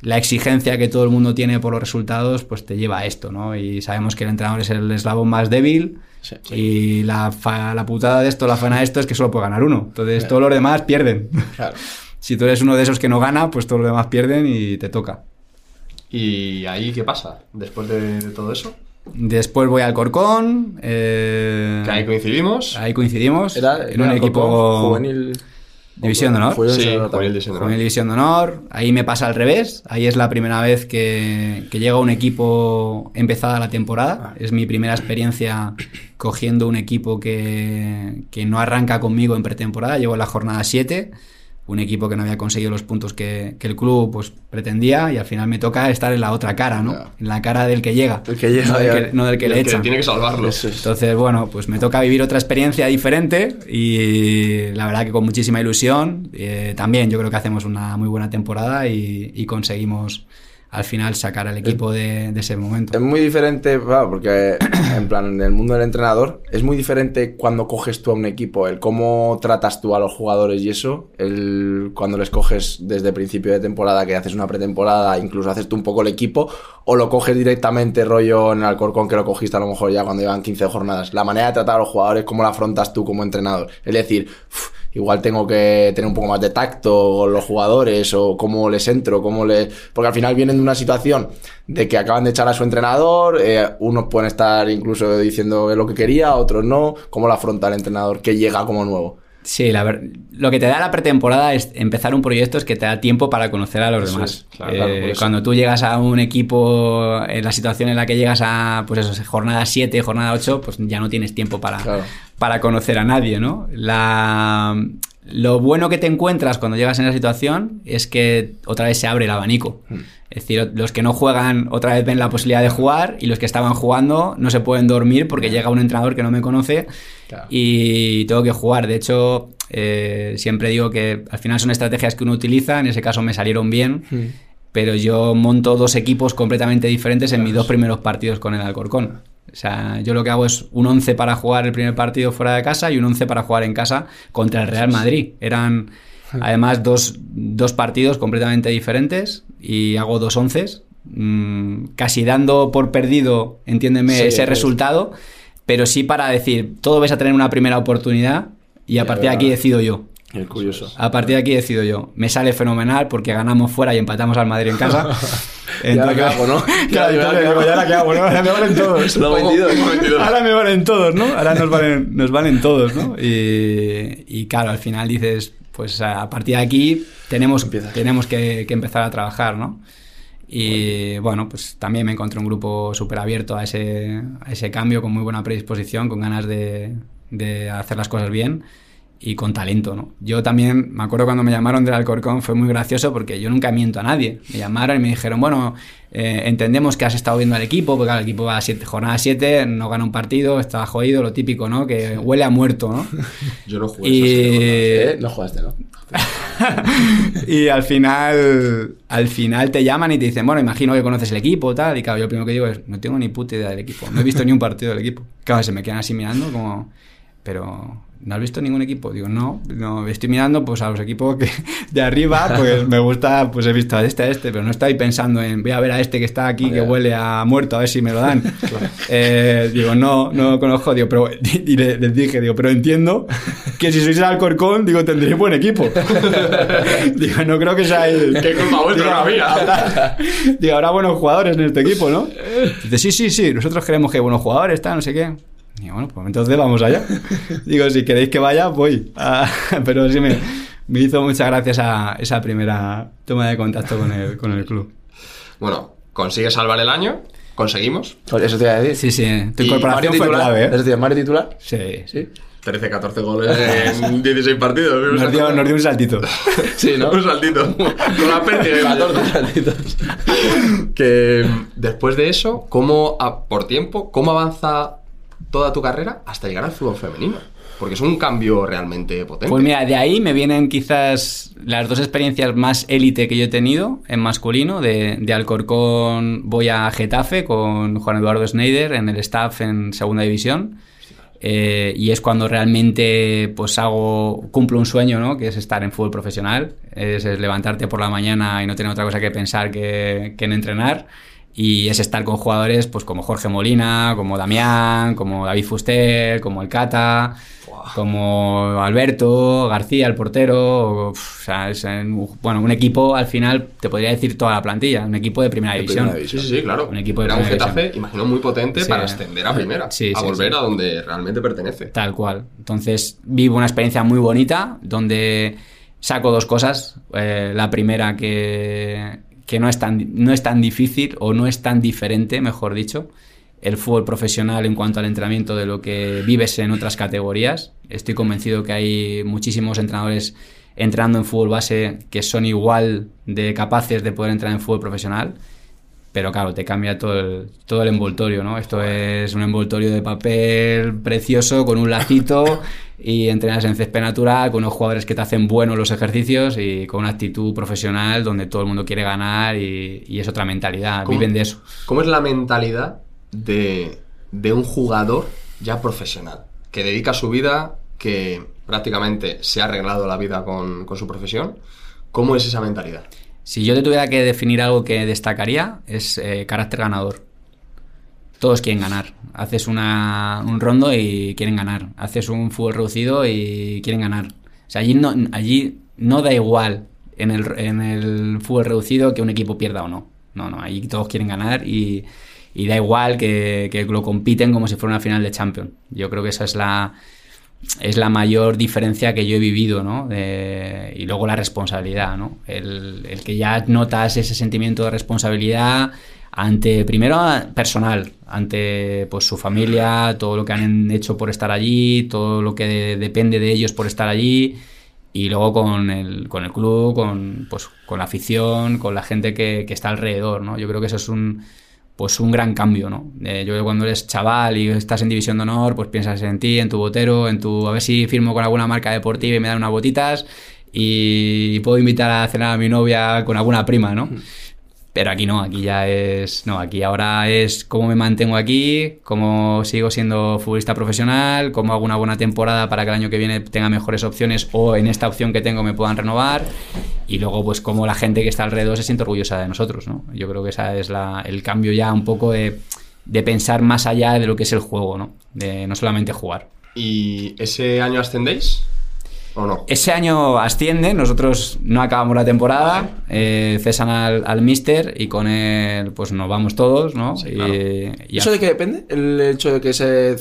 la exigencia que todo el mundo tiene por los resultados, pues te lleva a esto, ¿no? Y sabemos que el entrenador es el eslabón más débil y la, la, putada de esto, la faena de esto es que solo puede ganar uno. Entonces todos los demás pierden. <laughs> si tú eres uno de esos que no gana, pues todos los demás pierden y te toca. ¿Y ahí qué pasa después de todo eso? Después voy al Corcón. Eh, ahí coincidimos. Ahí coincidimos. Era, en un equipo. Juvenil. División de Honor. Sí, juvenil División de Honor. División de Honor. Ahí me pasa al revés. Ahí es la primera vez que, que llega un equipo empezada la temporada. Ah. Es mi primera experiencia cogiendo un equipo que, que no arranca conmigo en pretemporada. Llevo en la jornada 7 un equipo que no había conseguido los puntos que, el club pues, pretendía y al final me toca estar en la otra cara, ¿no? En la cara del que llega. El que llega, no del que, le echa. tiene que salvarlo. Entonces, bueno, pues me toca vivir otra experiencia diferente y la verdad que con muchísima ilusión. Eh, también yo creo que hacemos una muy buena temporada y conseguimos al final sacar al equipo de, ese momento. Es muy diferente, porque en plan, en el mundo del entrenador, es muy diferente cuando coges tú a un equipo, el cómo tratas tú a los jugadores y eso, el cuando les coges desde principio de temporada, que haces una pretemporada, incluso haces tú un poco el equipo, o lo coges directamente rollo en el Alcorcón, que lo cogiste a lo mejor ya cuando llevan 15 jornadas. La manera de tratar a los jugadores, cómo la afrontas tú como entrenador. Es decir, igual tengo que tener un poco más de tacto con los jugadores o cómo les entro, cómo les... Porque al final vienen de una situación de que acaban de echar a su entrenador, eh, unos pueden estar incluso diciendo lo que quería, otros no, cómo lo afronta el entrenador que llega como nuevo. Sí, la ver- lo que te da la pretemporada es empezar un proyecto es que te da tiempo para conocer a los Eso demás. es, claro, Eh, claro, eso. cuando tú llegas a un equipo, en la situación en la que llegas a, pues eso, jornada 7, jornada 8, pues ya no tienes tiempo para, Claro. para conocer a nadie, ¿no? La, lo bueno que te encuentras cuando llegas en esa situación es que otra vez se abre el abanico. Hmm. Es decir, los que no juegan otra vez ven la posibilidad de jugar y los que estaban jugando no se pueden dormir porque llega un entrenador que no me conoce Claro. y tengo que jugar. De hecho, eh, siempre digo que al final son estrategias que uno utiliza, en ese caso me salieron bien, Hmm. pero yo monto dos equipos completamente diferentes en mis dos primeros partidos con el Alcorcón. O sea, yo lo que hago es un 11 para jugar el primer partido fuera de casa y un 11 para jugar en casa contra el Real Madrid. Eran <laughs> además dos, dos partidos completamente diferentes y hago dos 11 mm, casi dando por perdido, entiéndeme, Sí, ese resultado, pero sí para decir, todo vais a tener una primera oportunidad y a Ya partir de aquí decido yo. Curioso. A partir de aquí decido yo. Me sale fenomenal porque ganamos fuera y empatamos al Madrid en casa. ¿Y ahora qué hago, no? Claro, ¿Y ahora entonces qué <laughs> hago? digo, ¿y ahora qué hago, no? Ahora me valen todos. Lo vendido. Ahora me valen todos, ¿no? Ahora nos valen, nos valen todos, ¿no? Y, y claro, al final dices, pues a partir de aquí tenemos, Empiezas. tenemos que, que empezar a trabajar, ¿no? Y bueno, pues también me encontré un grupo súper abierto a ese, a ese cambio, con muy buena predisposición, con ganas de, de hacer las cosas bien y con talento, ¿no? Yo también, me acuerdo cuando me llamaron del Alcorcón, fue muy gracioso porque yo nunca miento a nadie. Me llamaron y me dijeron, bueno, eh, entendemos que has estado viendo al equipo, porque claro, el equipo va a siete, jornada 7, no gana un partido, está jodido, lo típico, ¿no? Que huele a muerto, ¿no? <laughs> Yo no jugué Y-. ¿Eh? No jugaste, ¿no? <laughs> y al final, al final te llaman y te dicen, bueno, imagino que conoces el equipo, tal. Y claro, yo lo primero que digo es, no tengo ni puta idea del equipo. No he visto ni un partido del equipo. Claro, se me quedan así mirando como, pero ¿no has visto ningún equipo? Digo, no, no, estoy mirando pues a los equipos que <laughs> de arriba, pues me gusta, pues he visto a este, a este, pero no estoy pensando en, voy a ver a este que está aquí que huele a muerto, a ver si me lo dan. <laughs> Eh, digo, no, no lo conozco, digo, pero, <laughs> y le- les dije, digo, pero entiendo que si sois el Alcorcón, digo, tendréis buen equipo. digo, no creo que seáis... ¿Qué culpa vuestra Digo, habrá- Digo, habrá buenos jugadores en este equipo, ¿no? Dice, sí, sí, sí, nosotros queremos que hay buenos jugadores, tal, no sé qué. Digo, bueno, pues entonces vamos allá. <laughs> Digo, si queréis que vaya, voy. Ah, <laughs> pero sí me, me hizo muchas gracias a esa primera toma de contacto con el, con el club. Bueno, consigue salvar el año, conseguimos. Eso te iba a decir. Sí, sí, tu Y incorporación fue titular. clave, ¿eh? decir, Mario titular. Sí. Sí. 13, 14 goles <laughs> en 16 partidos. Nos dio, nos dio un saltito. Sí, ¿no? Un saltito. Con la pérdida. 14 saltitos. Que después de eso, ¿cómo, a- por tiempo, cómo avanza toda tu carrera hasta llegar al fútbol femenino? Porque es un cambio realmente potente. Pues mira, de ahí me vienen quizás las dos experiencias más élite que yo he tenido en masculino. De, de Alcorcón voy a Getafe con Juan Eduardo Schneider en el staff en segunda división. Eh, y es cuando realmente pues hago, cumplo un sueño, ¿no? Que es estar en fútbol profesional. Es, es levantarte por la mañana y no tener otra cosa que pensar que, que en entrenar. Y es estar con jugadores pues como Jorge Molina, como Damián, como David Fuster, como el Cata, como Alberto, García, el portero. o, sea, es en- bueno, un equipo al final, te podría decir toda la plantilla, un equipo de primera De división. primera Sí, sí, sí, claro. Un equipo de Era un primera Getafe, imagino, muy potente Sí. para ascender a primera. Sí, a sí, volver sí. a donde realmente pertenece. Tal cual. Entonces vivo una experiencia muy bonita donde saco dos cosas. Eh, la primera que, que no, es tan, no es tan difícil o no es tan diferente, mejor dicho, el fútbol profesional en cuanto al entrenamiento de lo que vives en otras categorías. Estoy convencido que hay muchísimos entrenadores entrando en fútbol base que son igual de capaces de poder entrar en fútbol profesional. Pero claro, te cambia todo el, todo el envoltorio, ¿no? Esto es un envoltorio de papel precioso con un lacito y entrenas en césped natural con unos jugadores que te hacen buenos los ejercicios y con una actitud profesional donde todo el mundo quiere ganar y, y es otra mentalidad. Viven de eso. ¿Cómo es la mentalidad de, de un jugador ya profesional? Que dedica su vida, que prácticamente se ha arreglado la vida con, con su profesión. ¿Cómo es esa mentalidad? Si yo te tuviera que definir algo que destacaría, es eh, carácter ganador. Todos quieren ganar. Haces una- un rondo y quieren ganar. Haces un fútbol reducido y quieren ganar. O sea, allí no, allí no da igual en el, fútbol reducido que un equipo pierda o no. No, no, allí todos quieren ganar y, y da igual que, que lo compiten como si fuera una final de Champions. Yo creo que esa es la, es la mayor diferencia que yo he vivido, ¿no? y luego la responsabilidad, ¿no? El, el, que ya notas ese sentimiento de responsabilidad ante, primero, personal, ante pues su familia, todo lo que han hecho por estar allí, todo lo que depende de ellos por estar allí, y luego con el, con el club, con, pues, con la afición, con la gente que, que está alrededor, ¿no? Yo creo que eso es un pues un gran cambio, ¿no? Eh, yo cuando eres chaval y estás en División de Honor, pues piensas en ti, en tu botero, en tu... a ver si firmo con alguna marca deportiva y me dan unas botitas y puedo invitar a cenar a mi novia con alguna prima, ¿no? Mm. Pero aquí no, aquí ya es. No, aquí ahora es cómo me mantengo aquí, cómo sigo siendo futbolista profesional, cómo hago una buena temporada para que el año que viene tenga mejores opciones o en esta opción que tengo me puedan renovar. Y luego, pues, cómo la gente que está alrededor se siente orgullosa de nosotros, ¿no? Yo creo que ese es la, el cambio ya un poco de, de pensar más allá de lo que es el juego, ¿no? De no solamente jugar. ¿Y ese año ascendéis? Ese año asciende, nosotros no acabamos la temporada, eh, cesan al, al Mister y con él pues nos vamos todos, ¿no? y, ¿Eso de qué depende? El hecho de que se,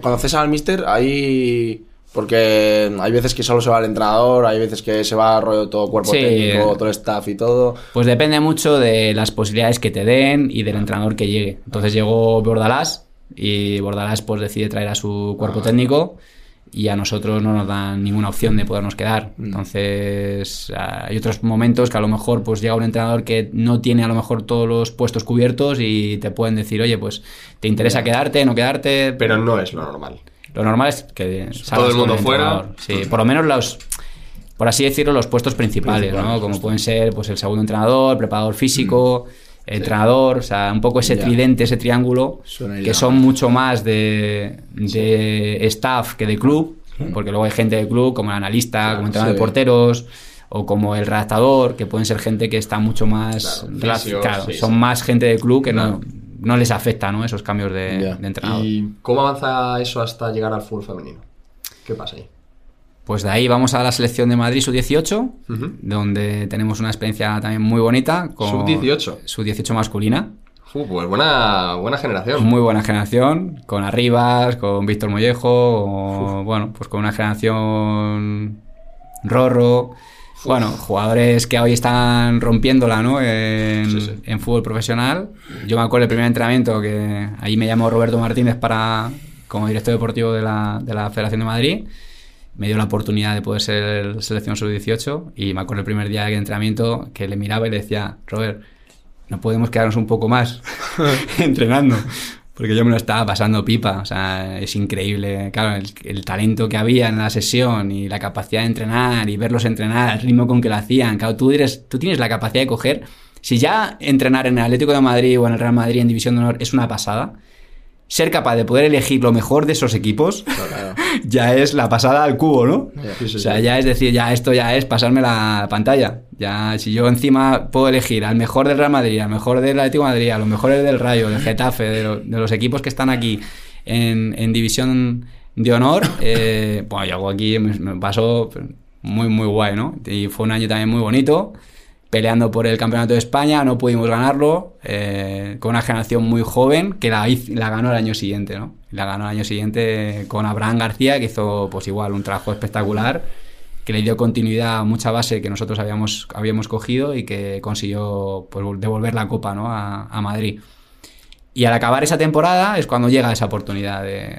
cuando cesan al Mister, ahí... Porque hay veces que solo se va el entrenador, hay veces que se va rollo todo cuerpo técnico, todo el staff y todo. Pues depende mucho de las posibilidades que te den y del entrenador que llegue. Entonces llegó Bordalás y Bordalás pues decide traer a su cuerpo ah. técnico y a nosotros no nos dan ninguna opción de podernos quedar. Mm. Entonces, hay otros momentos que a lo mejor pues llega un entrenador que no tiene a lo mejor todos los puestos cubiertos y te pueden decir, oye, pues te interesa quedarte, no quedarte. Pero no es lo normal. Lo normal es que todo el mundo fuera. Sí, por lo menos los por así decirlo, los puestos principales, ¿no? Como pueden ser pues el segundo entrenador, el preparador físico, mm entrenador, o sea, un poco ese tridente, ese triángulo, que son mucho más de, staff que de club, porque luego hay gente de club, como el analista, como entrenador de porteros, o como el redactador, que pueden ser gente que está mucho más... Claro, son más gente de club que no, no les afecta ¿no? esos cambios de, entrenador. ¿Y cómo avanza eso hasta llegar al fútbol femenino? ¿Qué pasa ahí? Pues de ahí vamos a la selección de Madrid sub-18, donde tenemos una experiencia también muy bonita. ¿Sub-18? Sub-18 masculina. pues buena, buena generación. Muy buena generación, con Arribas, con Víctor Mollejo, bueno, pues con una generación Rorro. Bueno, jugadores que hoy están rompiéndola ¿no? En, en, fútbol profesional. Yo me acuerdo del primer entrenamiento que ahí me llamó Roberto Martínez para como director deportivo de la, de la Federación de Madrid me dio la oportunidad de poder ser selección sub-18 y me acuerdo el primer día de entrenamiento que le miraba y le decía, Robert, no podemos quedarnos un poco más <laughs> entrenando. Porque yo me lo estaba pasando pipa, o sea, es increíble, claro, el, talento que había en la sesión y la capacidad de entrenar y verlos entrenar, el ritmo con que lo hacían, claro, tú, eres, tú tienes la capacidad de coger, si ya entrenar en el Atlético de Madrid o en el Real Madrid en División de Honor es una pasada, ser capaz de poder elegir lo mejor de esos equipos <laughs> ya es la pasada al cubo, ¿no? o sea, ya es decir, ya esto ya es pasarme la pantalla. Ya, si yo encima puedo elegir al mejor del Real Madrid, al mejor del Atlético de Madrid, a los mejores del Rayo, del Getafe, de, los equipos que están aquí en, división de honor, eh, <laughs> bueno, yo hago aquí, me, me pasó muy, muy guay, ¿no? Y fue un año también muy bonito peleando por el campeonato de España, no pudimos ganarlo, eh, con una generación muy joven que la, ganó el año siguiente, ¿no? La ganó el año siguiente con Abraham García, que hizo pues igual un trabajo espectacular, que le dio continuidad a mucha base que nosotros habíamos, habíamos cogido y que consiguió pues, devolver la copa ¿no? a, Madrid. Y al acabar esa temporada es cuando llega esa oportunidad de,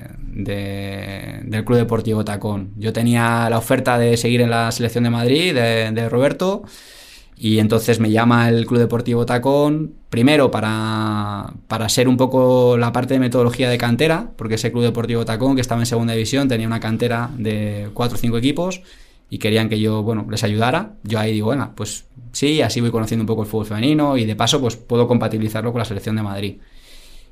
del Club Deportivo Tacón. Yo tenía la oferta de seguir en la selección de Madrid, de Roberto, y entonces me llama el Club Deportivo Tacón, primero para, para ser un poco la parte de metodología de cantera, porque ese Club Deportivo Tacón, que estaba en segunda división, tenía una cantera de cuatro o cinco equipos y querían que yo, bueno, les ayudara. Yo ahí digo, bueno, pues sí, así voy conociendo un poco el fútbol femenino y de paso, pues puedo compatibilizarlo con la selección de Madrid.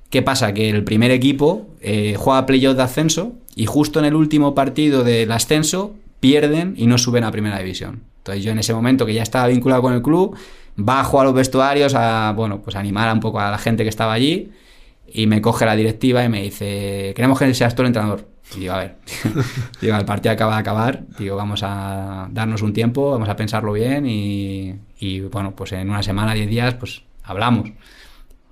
¿Qué pasa? Que el primer equipo eh, juega playoff de ascenso y justo en el último partido del ascenso pierden y no suben a primera división. Entonces yo en ese momento que ya estaba vinculado con el club, bajo a los vestuarios a, bueno, pues animar un poco a la gente que estaba allí y me coge la directiva y me dice, queremos que seas tú el entrenador. Y digo, a ver, <laughs> digo, el partido acaba de acabar, digo, vamos a darnos un tiempo, vamos a pensarlo bien y, y bueno, pues en una semana, diez días, pues hablamos.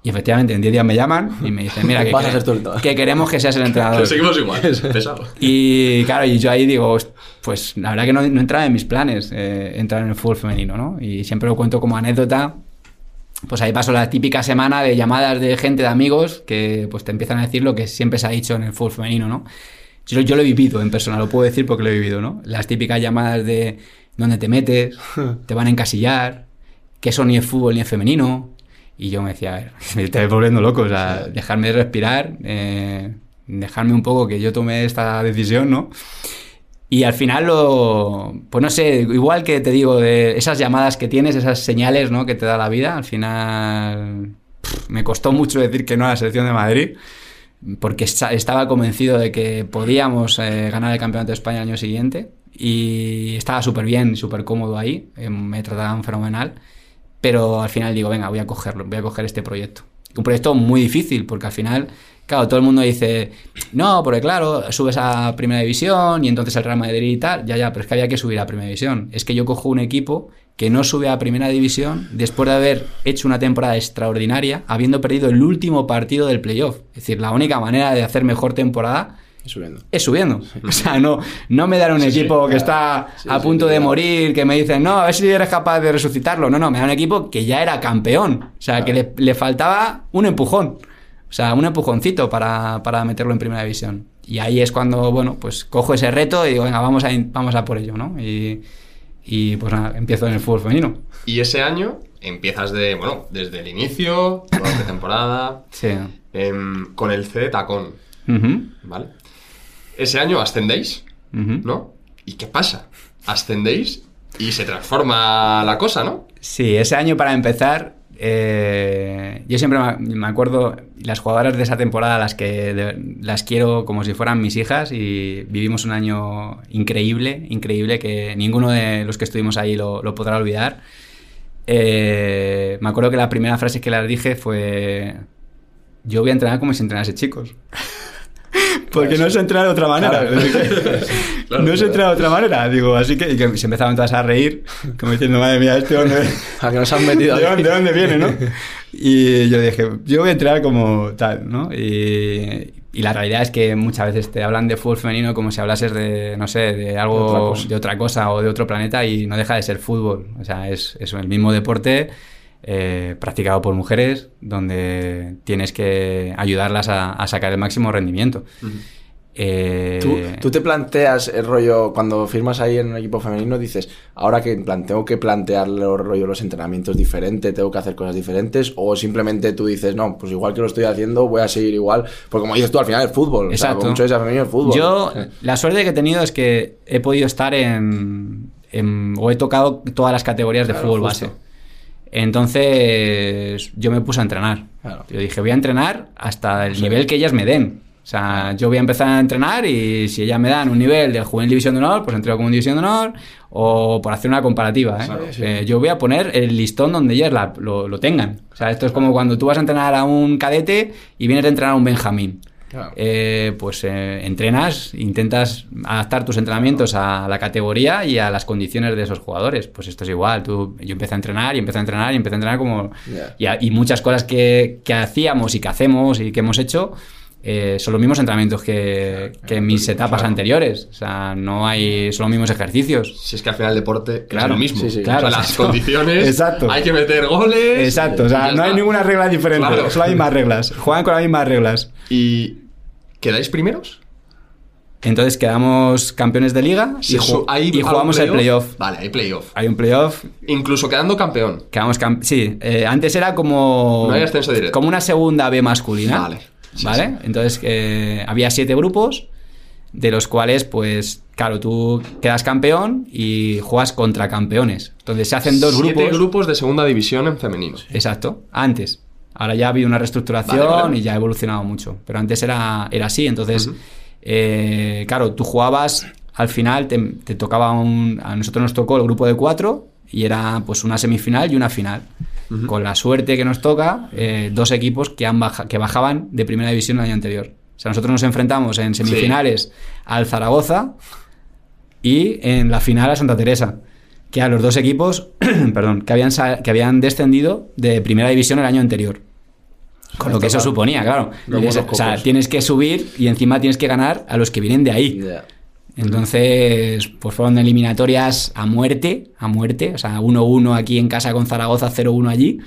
Y efectivamente, en 10 días me llaman y me dicen, mira, que, Vas a ser tú el todo. que queremos que seas el entrenador. <laughs> Seguimos igual, pesado. Y claro, y yo ahí digo, pues la verdad que no, no entraba en mis planes eh, entrar en el fútbol femenino, ¿no? Y siempre lo cuento como anécdota. Pues ahí pasó la típica semana de llamadas de gente, de amigos, que pues te empiezan a decir lo que siempre se ha dicho en el fútbol femenino, ¿no? Yo, yo lo he vivido en persona, lo puedo decir porque lo he vivido, ¿no? Las típicas llamadas de dónde te metes, <laughs> te van a encasillar, que eso ni es fútbol ni es femenino. Y yo me decía, a ver, <laughs> me estoy volviendo loco, o sea, dejarme respirar, eh, dejarme un poco que yo tomé esta decisión, ¿no? Y al final lo, pues no sé, igual que te digo, de esas llamadas que tienes, esas señales, ¿no? Que te da la vida, al final pff, me costó mucho decir que no a la selección de Madrid, porque esta- estaba convencido de que podíamos eh, ganar el campeonato de España el año siguiente y estaba súper bien, súper cómodo ahí, eh, me trataban fenomenal, pero al final digo, venga, voy a cogerlo, voy a coger este proyecto. Un proyecto muy difícil, porque al final, claro, todo el mundo dice, no, porque claro, subes a Primera División y entonces el Real Madrid y tal, ya, ya, pero es que había que subir a Primera División. Es que yo cojo un equipo que no sube a Primera División después de haber hecho una temporada extraordinaria, habiendo perdido el último partido del playoff. Es decir, la única manera de hacer mejor temporada Y subiendo. es subiendo. <laughs> O sea, no, no me dan un equipo que está Sí, a sí, punto de claro. morir, que me dicen, no, a ver si eres capaz de resucitarlo. No, no, me dan un equipo que ya era campeón. O sea, que le, le faltaba un empujón. O sea, un empujoncito para, para meterlo en primera división. Y ahí es cuando, bueno, pues cojo ese reto y digo, venga, vamos a, vamos a por ello, ¿no? Y, y pues nada, empiezo en el fútbol femenino. Y ese año empiezas de, bueno, desde el inicio, toda la temporada, Sí. con el C de tacón, ¿vale? Ese año ascendéis. ¿no? ¿Y qué pasa? Ascendéis y se transforma la cosa, ¿no? Sí, ese año para empezar, eh, yo siempre me acuerdo, las jugadoras de esa temporada, las que de- las quiero como si fueran mis hijas y vivimos un año increíble, increíble, que ninguno de los que estuvimos ahí lo, lo podrá olvidar. Eh, me acuerdo que la primera frase que les dije fue, yo voy a entrenar como si entrenase chicos. <laughs> Porque no se entrena de otra manera. Claro, <laughs> no se claro. entrena de otra manera. Digo, así que, y que se empezaban todas a reír, como diciendo, madre mía, este hombre... <laughs> A que nos han metido ¿De dónde, de dónde viene, no? Y yo dije, yo voy a entrenar como tal, ¿no? Y, y la realidad es que muchas veces te hablan de fútbol femenino como si hablases de, no sé, de algo, De otra cosa. de otra cosa o de otro planeta y no deja de ser fútbol. O sea, es, es el mismo deporte eh, practicado por mujeres donde tienes que ayudarlas a, a sacar el máximo rendimiento. Eh, ¿Tú, tú te planteas el rollo, cuando firmas ahí en un equipo femenino, dices, ahora que en plan, tengo que plantear los rollo los entrenamientos diferentes, tengo que hacer cosas diferentes, o simplemente tú dices, no, pues igual que lo estoy haciendo, voy a seguir igual, porque como dices tú, al final es fútbol, o sea, Exacto. mucho que sea femenino es fútbol. Yo, la suerte que he tenido es que he podido estar en, en- o he tocado todas las categorías de Claro, fútbol justo. base. Entonces, yo me puse a entrenar. Claro. Yo dije, voy a entrenar hasta el Sí. nivel que ellas me den. O sea, yo voy a empezar a entrenar y si ellas me dan un nivel de juvenil división de honor, pues entreno como división de honor o por hacer una comparativa. ¿eh? Claro, sí. Eh, yo voy a poner el listón donde ellas la- lo, lo tengan. O sea, esto es como cuando tú vas a entrenar a un cadete y vienes a entrenar a un Benjamín. Claro. Eh, pues eh, entrenas, intentas adaptar tus entrenamientos a la categoría y a las condiciones de esos jugadores. Pues esto es igual. Tú, yo empecé a entrenar y empecé a entrenar y empecé a entrenar como... Y, a- y muchas cosas que, que hacíamos y que hacemos y que hemos hecho eh, son los mismos entrenamientos que, que en mis etapas Claro. anteriores. O sea, no hay... Son los mismos ejercicios. Si es que al final el deporte Claro. es lo mismo. Sí, sí, O sea, claro, las condiciones, Exacto. hay que meter goles. Exacto. O sea, no hay ninguna regla diferente. Claro. Son las mismas reglas. <laughs> Juegan con las mismas reglas. ¿Y quedáis primeros? Entonces quedamos campeones de liga y, ¿hay y jugamos el playoff. Vale, hay playoff. Hay un playoff Incluso quedando campeón. Quedamos camp- sí, eh, antes era como. No hay ascenso directo. Como una segunda B masculina. Vale. Sí, ¿Vale? sí. Entonces eh, había siete grupos, de los cuales, pues, claro, tú quedas campeón y juegas contra campeones. Entonces se hacen dos Siete grupos. grupos de segunda división en femenino. Exacto, antes. Ahora ya ha habido una reestructuración Vale, vale. y ya ha evolucionado mucho. Pero antes era, era así. Entonces, eh, claro, tú jugabas, al final te, te tocaba un. A nosotros nos tocó el grupo de cuatro y era pues una semifinal y una final. Con la suerte que nos toca, eh, dos equipos que, han baja- que bajaban de primera división el año anterior. O sea, nosotros nos enfrentamos en semifinales al Zaragoza y en la final a Santa Teresa. Que a los dos equipos, <clears throat> perdón, que habían, que habían descendido de primera división el año anterior. Con lo que eso suponía, claro. O sea, tienes que subir y encima tienes que ganar a los que vienen de ahí. Entonces, pues fueron eliminatorias a muerte, a muerte. O sea, 1-1 aquí en casa con Zaragoza, 0-1 allí.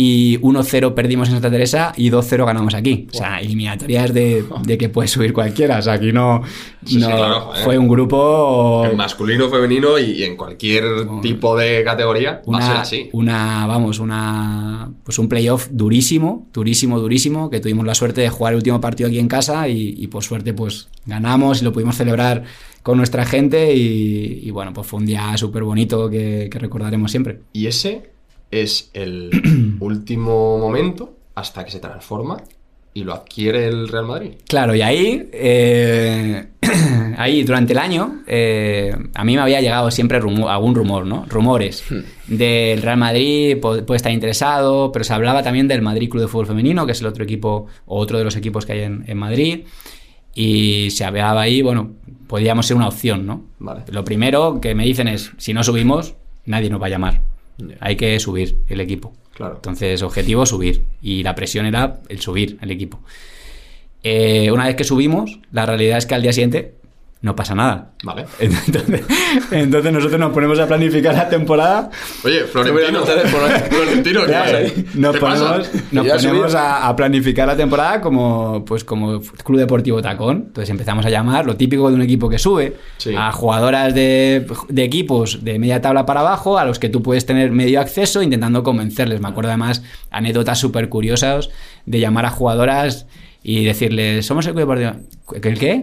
Y 1-0 perdimos en Santa Teresa y 2-0 ganamos aquí. O sea, eliminatorias de, de que puede subir cualquiera. O sea, aquí no. Sí, sí, no- claro, joder. fue un grupo. En masculino, femenino y en cualquier tipo de categoría va a ser una, así. una, vamos, una, pues un playoff durísimo, durísimo, durísimo, que tuvimos la suerte de jugar el último partido aquí en casa y, y por suerte pues ganamos y lo pudimos celebrar con nuestra gente y, y, bueno, pues fue un día súper bonito que, que recordaremos siempre. Y ese es el <clears throat> último momento hasta que se transforma y lo adquiere el Real Madrid. Claro, y ahí, eh, <clears throat> ahí durante el año, eh, a mí me había llegado siempre rumo- algún rumor, ¿no? Rumores del Real Madrid, puede, estar interesado, pero se hablaba también del Madrid Club de Fútbol Femenino, que es el otro equipo, o otro de los equipos que hay en, en Madrid, y se hablaba ahí, bueno, podíamos ser una opción, ¿no? Vale. Lo primero que me dicen es, si no subimos, nadie nos va a llamar. Hay que subir el equipo. Claro. Entonces, objetivo, subir. Y la presión era el subir el equipo. Eh, una vez que subimos, la realidad es que al día siguiente no pasa nada. Vale. <laughs> Entonces, entonces nosotros nos ponemos a planificar la temporada. Oye, Florentino, Te <laughs> Florentino, ¿qué pasa ahí? Nos ¿Qué pasa? ponemos, nos ponemos a, a planificar la temporada como, pues, como Club Deportivo Tacón. Entonces empezamos a llamar lo típico de un equipo que sube Sí. a jugadoras de, de equipos de media tabla para abajo a los que tú puedes tener medio acceso intentando convencerles. Me acuerdo además anécdotas súper curiosas de llamar a jugadoras y decirles, somos el Club Deportivo. ¿El qué?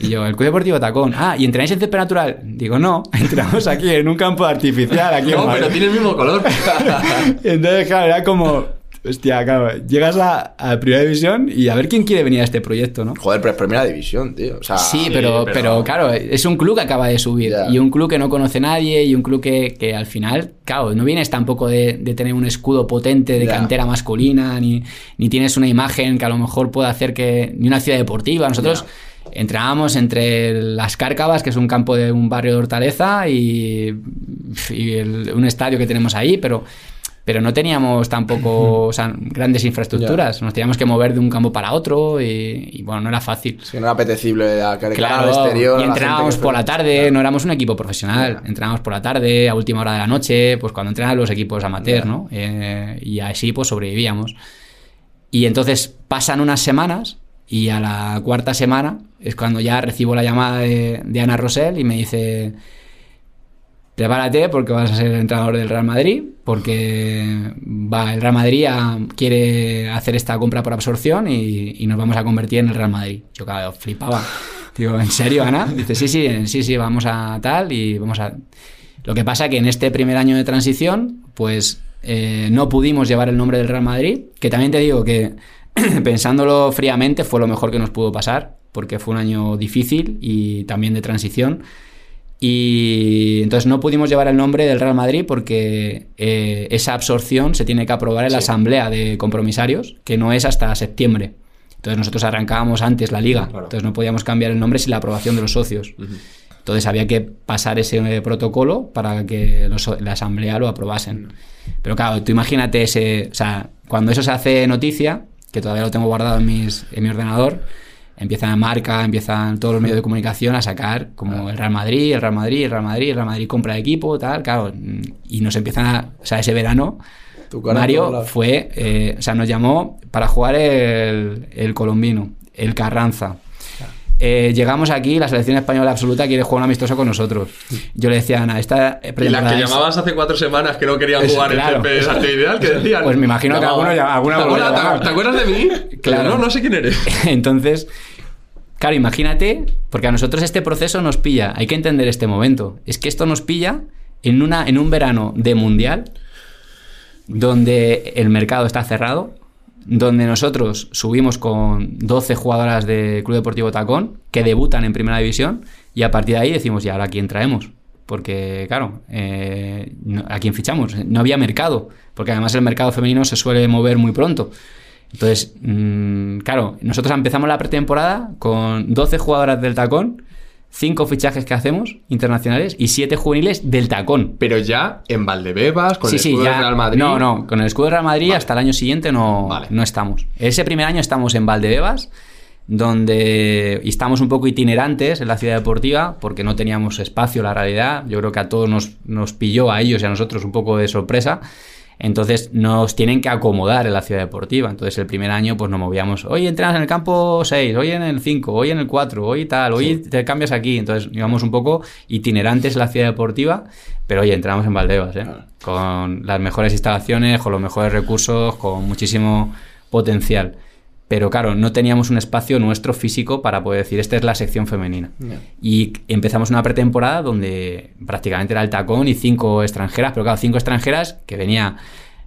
Y yo, el Club Deportivo Tacón. Ah, ¿y entrenáis en césped natural? Digo, no, <laughs> entramos aquí en un campo artificial. Aquí No, Madrid". pero tiene el mismo color. <laughs> Entonces, claro, era como, hostia, claro, llegas a, a primera división y a ver quién quiere venir a este proyecto, ¿no? Joder, pero es primera división, tío. O sea, Sí, sí, pero, pero- claro, es un club que acaba de subir y un club que no conoce a nadie y un club que, que al final, claro, no vienes tampoco de, de tener un escudo potente de cantera masculina, ni, ni tienes una imagen que a lo mejor pueda hacer que, ni una ciudad deportiva. Nosotros entrábamos entre las Cárcavas, que es un campo de un barrio de Hortaleza, y, y el- un estadio que tenemos ahí, pero... Pero no teníamos tampoco o sea, grandes infraestructuras. Nos teníamos que mover de un campo para otro y, y, bueno, no era fácil. Que no era apetecible a cara Claro, al exterior. y la entrenábamos por la tarde, no éramos un equipo profesional, Ya. entrenábamos por la tarde, a última hora de la noche, pues cuando entrenan los equipos amateur, Ya. ¿no? Eh, y así pues sobrevivíamos. Y entonces pasan unas semanas y a la cuarta semana es cuando ya recibo la llamada de, de Ana Rosell y me dice, prepárate porque vas a ser el entrenador del Real Madrid, porque va, el Real Madrid quiere hacer esta compra por absorción y, nos vamos a convertir en el Real Madrid. Yo claro, flipaba. Digo, ¿en serio, Ana? Dice, sí, sí, sí, sí, vamos a tal y vamos a... Lo que pasa que en este primer año de transición, pues eh, no pudimos llevar el nombre del Real Madrid, que también te digo que <clears throat> pensándolo fríamente fue lo mejor que nos pudo pasar, porque fue un año difícil y también de transición. Y entonces no pudimos llevar el nombre del Real Madrid porque eh, esa absorción se tiene que aprobar en la Sí. asamblea de compromisarios, que no es hasta septiembre. Entonces nosotros arrancábamos antes la liga, Claro. entonces no podíamos cambiar el nombre sin la aprobación de los socios. Entonces había que pasar ese eh, protocolo para que los- la asamblea lo aprobasen. Pero claro, tú imagínate ese, o sea, cuando eso se hace noticia, que todavía lo tengo guardado en, mis, en mi ordenador, empiezan marca, empiezan todos los medios de comunicación a sacar como el Real Madrid, el Real Madrid, el Real Madrid, el Real Madrid compra equipo, tal, claro, mm, y nos empiezan a, o sea, ese verano Mario fue, eh, o sea, nos llamó para jugar el, el colombino, el Carranza. Eh, llegamos aquí, la selección española absoluta quiere jugar un amistoso con nosotros. Yo le decía a Ana, esta Y las que llamabas hace cuatro semanas que no querían Es- jugar claro, el CP eso- Ideal, que <laughs> decían. Pues me imagino que alguno ya- alguna ¿Te a acuerdas. ¿Te acuerdas de mí? Claro. No, no sé quién eres. <laughs> Entonces, claro, imagínate, porque a nosotros este proceso nos pilla, hay que entender este momento. Es que esto nos pilla en, una, en un verano de mundial, donde el mercado está cerrado, donde nosotros subimos con 12 jugadoras de Club Deportivo Tacón que debutan en Primera División y a partir de ahí decimos, ¿y ahora a quién traemos? Porque, claro, eh, ¿a quién fichamos? No había mercado, porque además el mercado femenino se suele mover muy pronto. Entonces, mm, claro, nosotros empezamos la pretemporada con 12 jugadoras del tacón cinco fichajes que hacemos internacionales y siete juveniles del tacón. Pero ya en Valdebebas, con sí, el sí, escudo ya. del Real Madrid. No, no, con el escudo del Real Madrid Vale. hasta el año siguiente no, Vale. no estamos. Ese primer año estamos en Valdebebas, donde estamos un poco itinerantes en la ciudad deportiva, porque no teníamos espacio, la realidad. Yo creo que a todos nos, nos pilló, a ellos y a nosotros, un poco de sorpresa. Entonces nos tienen que acomodar en la ciudad deportiva. Entonces el primer año pues nos movíamos, hoy entrenas en el campo 6, hoy en el 5, hoy en el 4, hoy tal, hoy te cambias aquí. Entonces íbamos un poco itinerantes en la ciudad deportiva, pero oye, entramos en Valdebebas, ¿eh? con las mejores instalaciones, con los mejores recursos, con muchísimo potencial. Pero claro, no teníamos un espacio nuestro físico para poder decir, esta es la sección femenina. Y empezamos una pretemporada donde prácticamente era el tacón y cinco extranjeras, pero claro, cinco extranjeras que venía,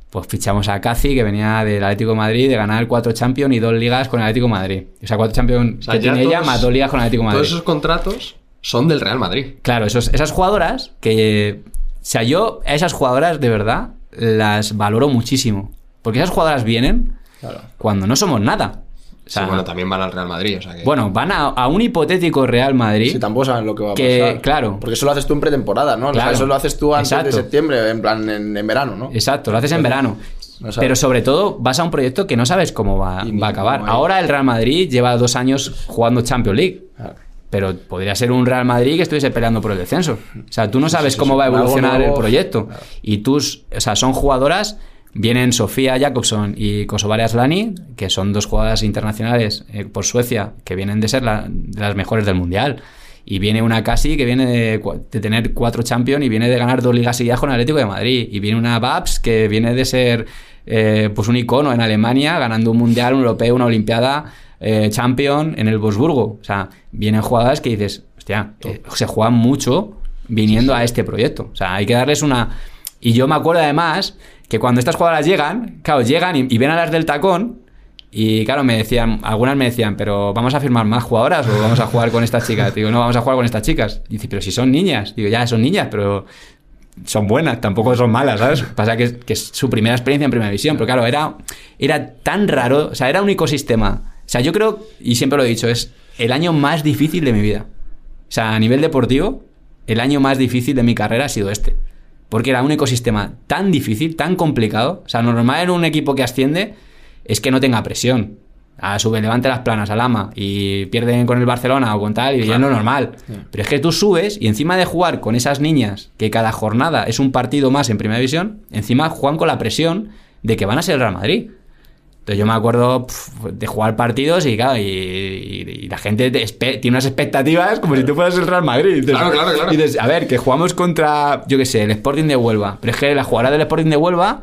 pues fichamos a Casi, que venía del Atlético de Madrid, de ganar cuatro Champions y dos ligas con el Atlético de Madrid. O sea, cuatro Champions O sea, que tiene ella, todos- más dos ligas con el Atlético de Madrid. Todos esos contratos son del Real Madrid. Claro, esos- esas jugadoras que. O sea, yo a esas jugadoras de verdad las valoro muchísimo. Porque esas jugadoras vienen Claro. cuando no somos nada. O sea, sí, bueno, también van al Real Madrid. O sea que... bueno, van a, a un hipotético Real Madrid. Si tampoco saben lo que va a Que, pasar. claro. Porque eso lo haces tú en pretemporada, ¿no? O sea, Claro. eso lo haces tú antes Exacto. de septiembre, en plan en, en verano, ¿no? Exacto, lo haces en verano. No. Pero sobre todo vas a un proyecto que no sabes cómo va, a acabar. Ahora el Real Madrid lleva dos años jugando Champions League. Claro. Pero podría ser un Real Madrid que estuviese peleando por el descenso. O sea, tú no sabes sí, cómo sí. va a evolucionar nuevo. el proyecto. Claro. Y tus, o sea, son jugadoras. Vienen Sofía Jacobson y Kosovare Aslani, que son dos jugadoras internacionales eh, por Suecia, que vienen de ser la- de las mejores del mundial. Y viene una Casi que viene de, de tener cuatro Champions y viene de ganar dos ligas seguidas con el Atlético de Madrid. Y viene una Babs que viene de ser eh, pues un icono en Alemania, ganando un mundial, un europeo, una olimpiada, eh, champion en el Bosburgo. O sea, vienen jugadoras que dices, hostia, se juegan mucho viniendo a este proyecto. O sea, hay que darles una. Y yo me acuerdo además que cuando estas jugadoras llegan, claro, llegan y, ven a las del tacón. Y claro, me decían, algunas me decían, pero ¿vamos a firmar más jugadoras o vamos a jugar con estas chicas? Digo, no, vamos a jugar con estas chicas. Y dice, pero si son niñas. Digo, ya, son niñas, pero son buenas, tampoco son malas, ¿sabes? Pasa que es su primera experiencia en primera división, pero claro, era, era tan raro, o sea, era un ecosistema. O sea, yo creo, y siempre lo he dicho, es el año más difícil de mi vida. O sea, a nivel deportivo, el año más difícil de mi carrera ha sido este. Porque era un ecosistema tan difícil, tan complicado. O sea, lo normal en un equipo que asciende es que no tenga presión. A sube, levante las planas al ama y pierden con el Barcelona o con tal, y ya es lo normal. Pero es que tú subes y encima de jugar con esas niñas, que cada jornada es un partido más en primera división, encima juegan con la presión de que van a ser el Real Madrid. Entonces yo me acuerdo pf, de jugar partidos y claro, y, y- y la gente tiene unas expectativas como si tú fueras el Real Madrid. Claro, claro, claro. y dices, a ver, que jugamos contra, yo qué sé, el Sporting de Huelva. Pero es que las jugadoras del Sporting de Huelva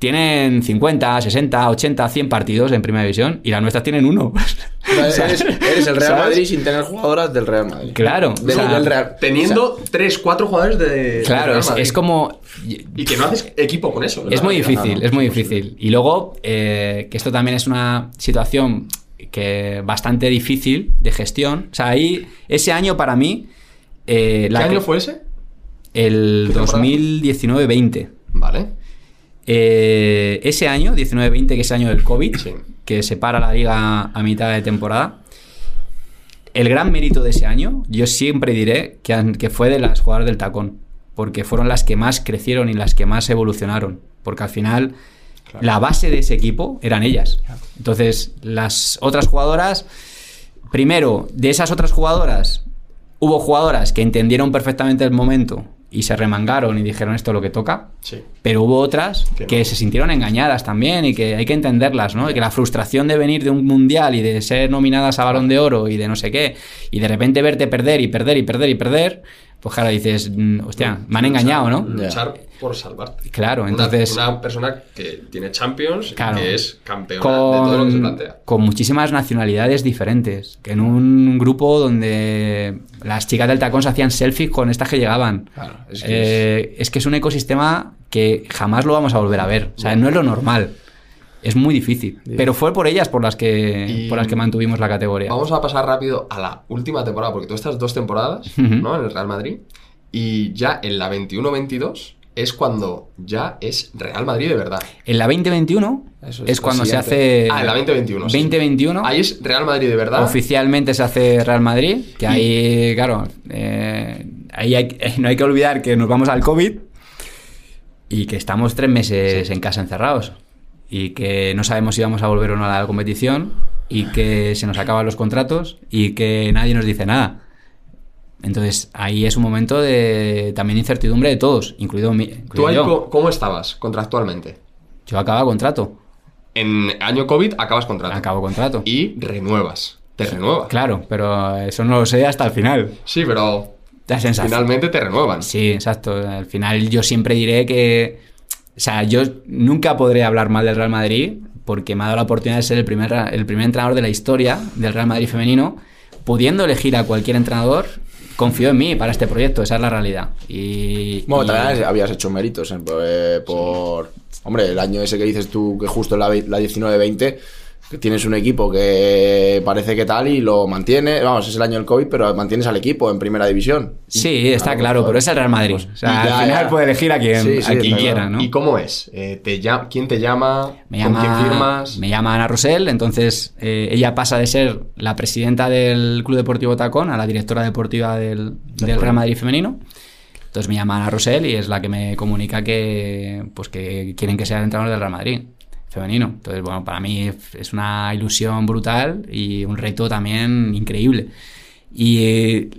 tienen 50, 60, 80, 100 partidos en primera división y las nuestras tienen uno. <laughs> O sea, eres, eres el Real ¿sabes? Madrid sin tener jugadoras del Real Madrid. Claro, Del- o sea, del Real- Teniendo 3, 4 jugadores de. del Claro, Real es, Madrid. es como... Y que no haces equipo con eso. Es muy difícil, es muy difícil. Y luego, eh, que esto también es una situación que bastante difícil de gestión. O sea, ahí, ese año para mí... eh, ¿Qué la año que- fue ese? El ¿Qué temporada? 2019-20. Vale. Eh, ese año, 19-20, que es el año del COVID, Sí. que separa la liga a mitad de temporada, el gran mérito de ese año, yo siempre diré que, fue de las jugadoras del tacón, porque fueron las que más crecieron y las que más evolucionaron, porque al final Claro. la base de ese equipo eran ellas. Entonces, las otras jugadoras, primero, de esas otras jugadoras, hubo jugadoras que entendieron perfectamente el momento y se remangaron y dijeron esto es lo que toca, Sí. pero hubo otras Que que no. se sintieron engañadas también y que hay que entenderlas, ¿no? Y que la frustración de venir de un mundial y de ser nominadas a balón de oro y de no sé qué, y de repente verte perder y perder y perder y perder, pues claro, dices, mm, hostia, me han engañado, ¿no? Luchar por salvarte. Claro, Una- entonces... Una, persona que tiene Champions Claro. y que es campeona de todo lo que se con, plantea. con muchísimas nacionalidades diferentes. Que en un grupo donde las chicas del tacón se hacían selfies con estas que llegaban. Claro, es es, que es... que es un ecosistema que jamás lo vamos a volver a ver. O sea, no es lo normal. Es muy difícil. Pero fue por ellas por las que, Y- por las que mantuvimos la categoría. Vamos a pasar rápido a la última temporada, porque tú estás dos temporadas. ¿no? En el Real Madrid. Y ya en la 21-22 es cuando ya es Real Madrid de verdad. En la 2021 Eso es, es cuando se hace... Ah, en la 2021. sí. 2021 Ahí es Real Madrid de verdad. oficialmente se hace Real Madrid, que ahí, claro, eh, ahí hay- no hay que olvidar que nos vamos al COVID y que estamos tres meses en casa encerrados y que no sabemos si vamos a volver o no a la competición y que se nos acaban los contratos y que nadie nos dice nada. Entonces ahí es un momento de también incertidumbre de todos, incluido, mi, ¿Tú incluido yo. co- cómo estabas contractualmente? Yo acabo contrato, En año COVID acabas contrato. acabo contrato. Y renuevas. Te renuevas. Claro, pero eso no lo sé hasta el final. Sí, pero La sensación. finalmente te renuevan. Sí, exacto. Al final yo siempre diré que... O sea, yo nunca podré hablar mal del Real Madrid porque me ha dado la oportunidad de ser el primer, el primer entrenador de la historia del Real Madrid femenino. Pudiendo elegir a cualquier entrenador, confío en mí para este proyecto, esa es la realidad. Y, Bueno, y- también habías hecho méritos eh, por, por- Hombre, el año ese que dices tú, que justo la, la 19-20, que tienes un equipo que parece que tal y lo mantiene. Vamos, es el año del COVID, pero mantienes al equipo en primera división. Sí, está claro, pero es el Real Madrid. pues, o sea, ya, al final ya. puede elegir a quien, Sí, sí, a quien quiera, claro. ¿no? ¿Y cómo es? Eh, te ¿Quién te llama? Me ¿Con quién llama, firmas? me llama Ana Rosell, entonces eh, ella pasa de ser la presidenta del Club Deportivo Tacón a la directora deportiva del, del Real Madrid femenino. Entonces me llama Ana Rosell y es la que me comunica que, pues que quieren que sea el entrenador del Real Madrid femenino. Entonces, bueno, para mí es una ilusión brutal y un reto también increíble. Y eh,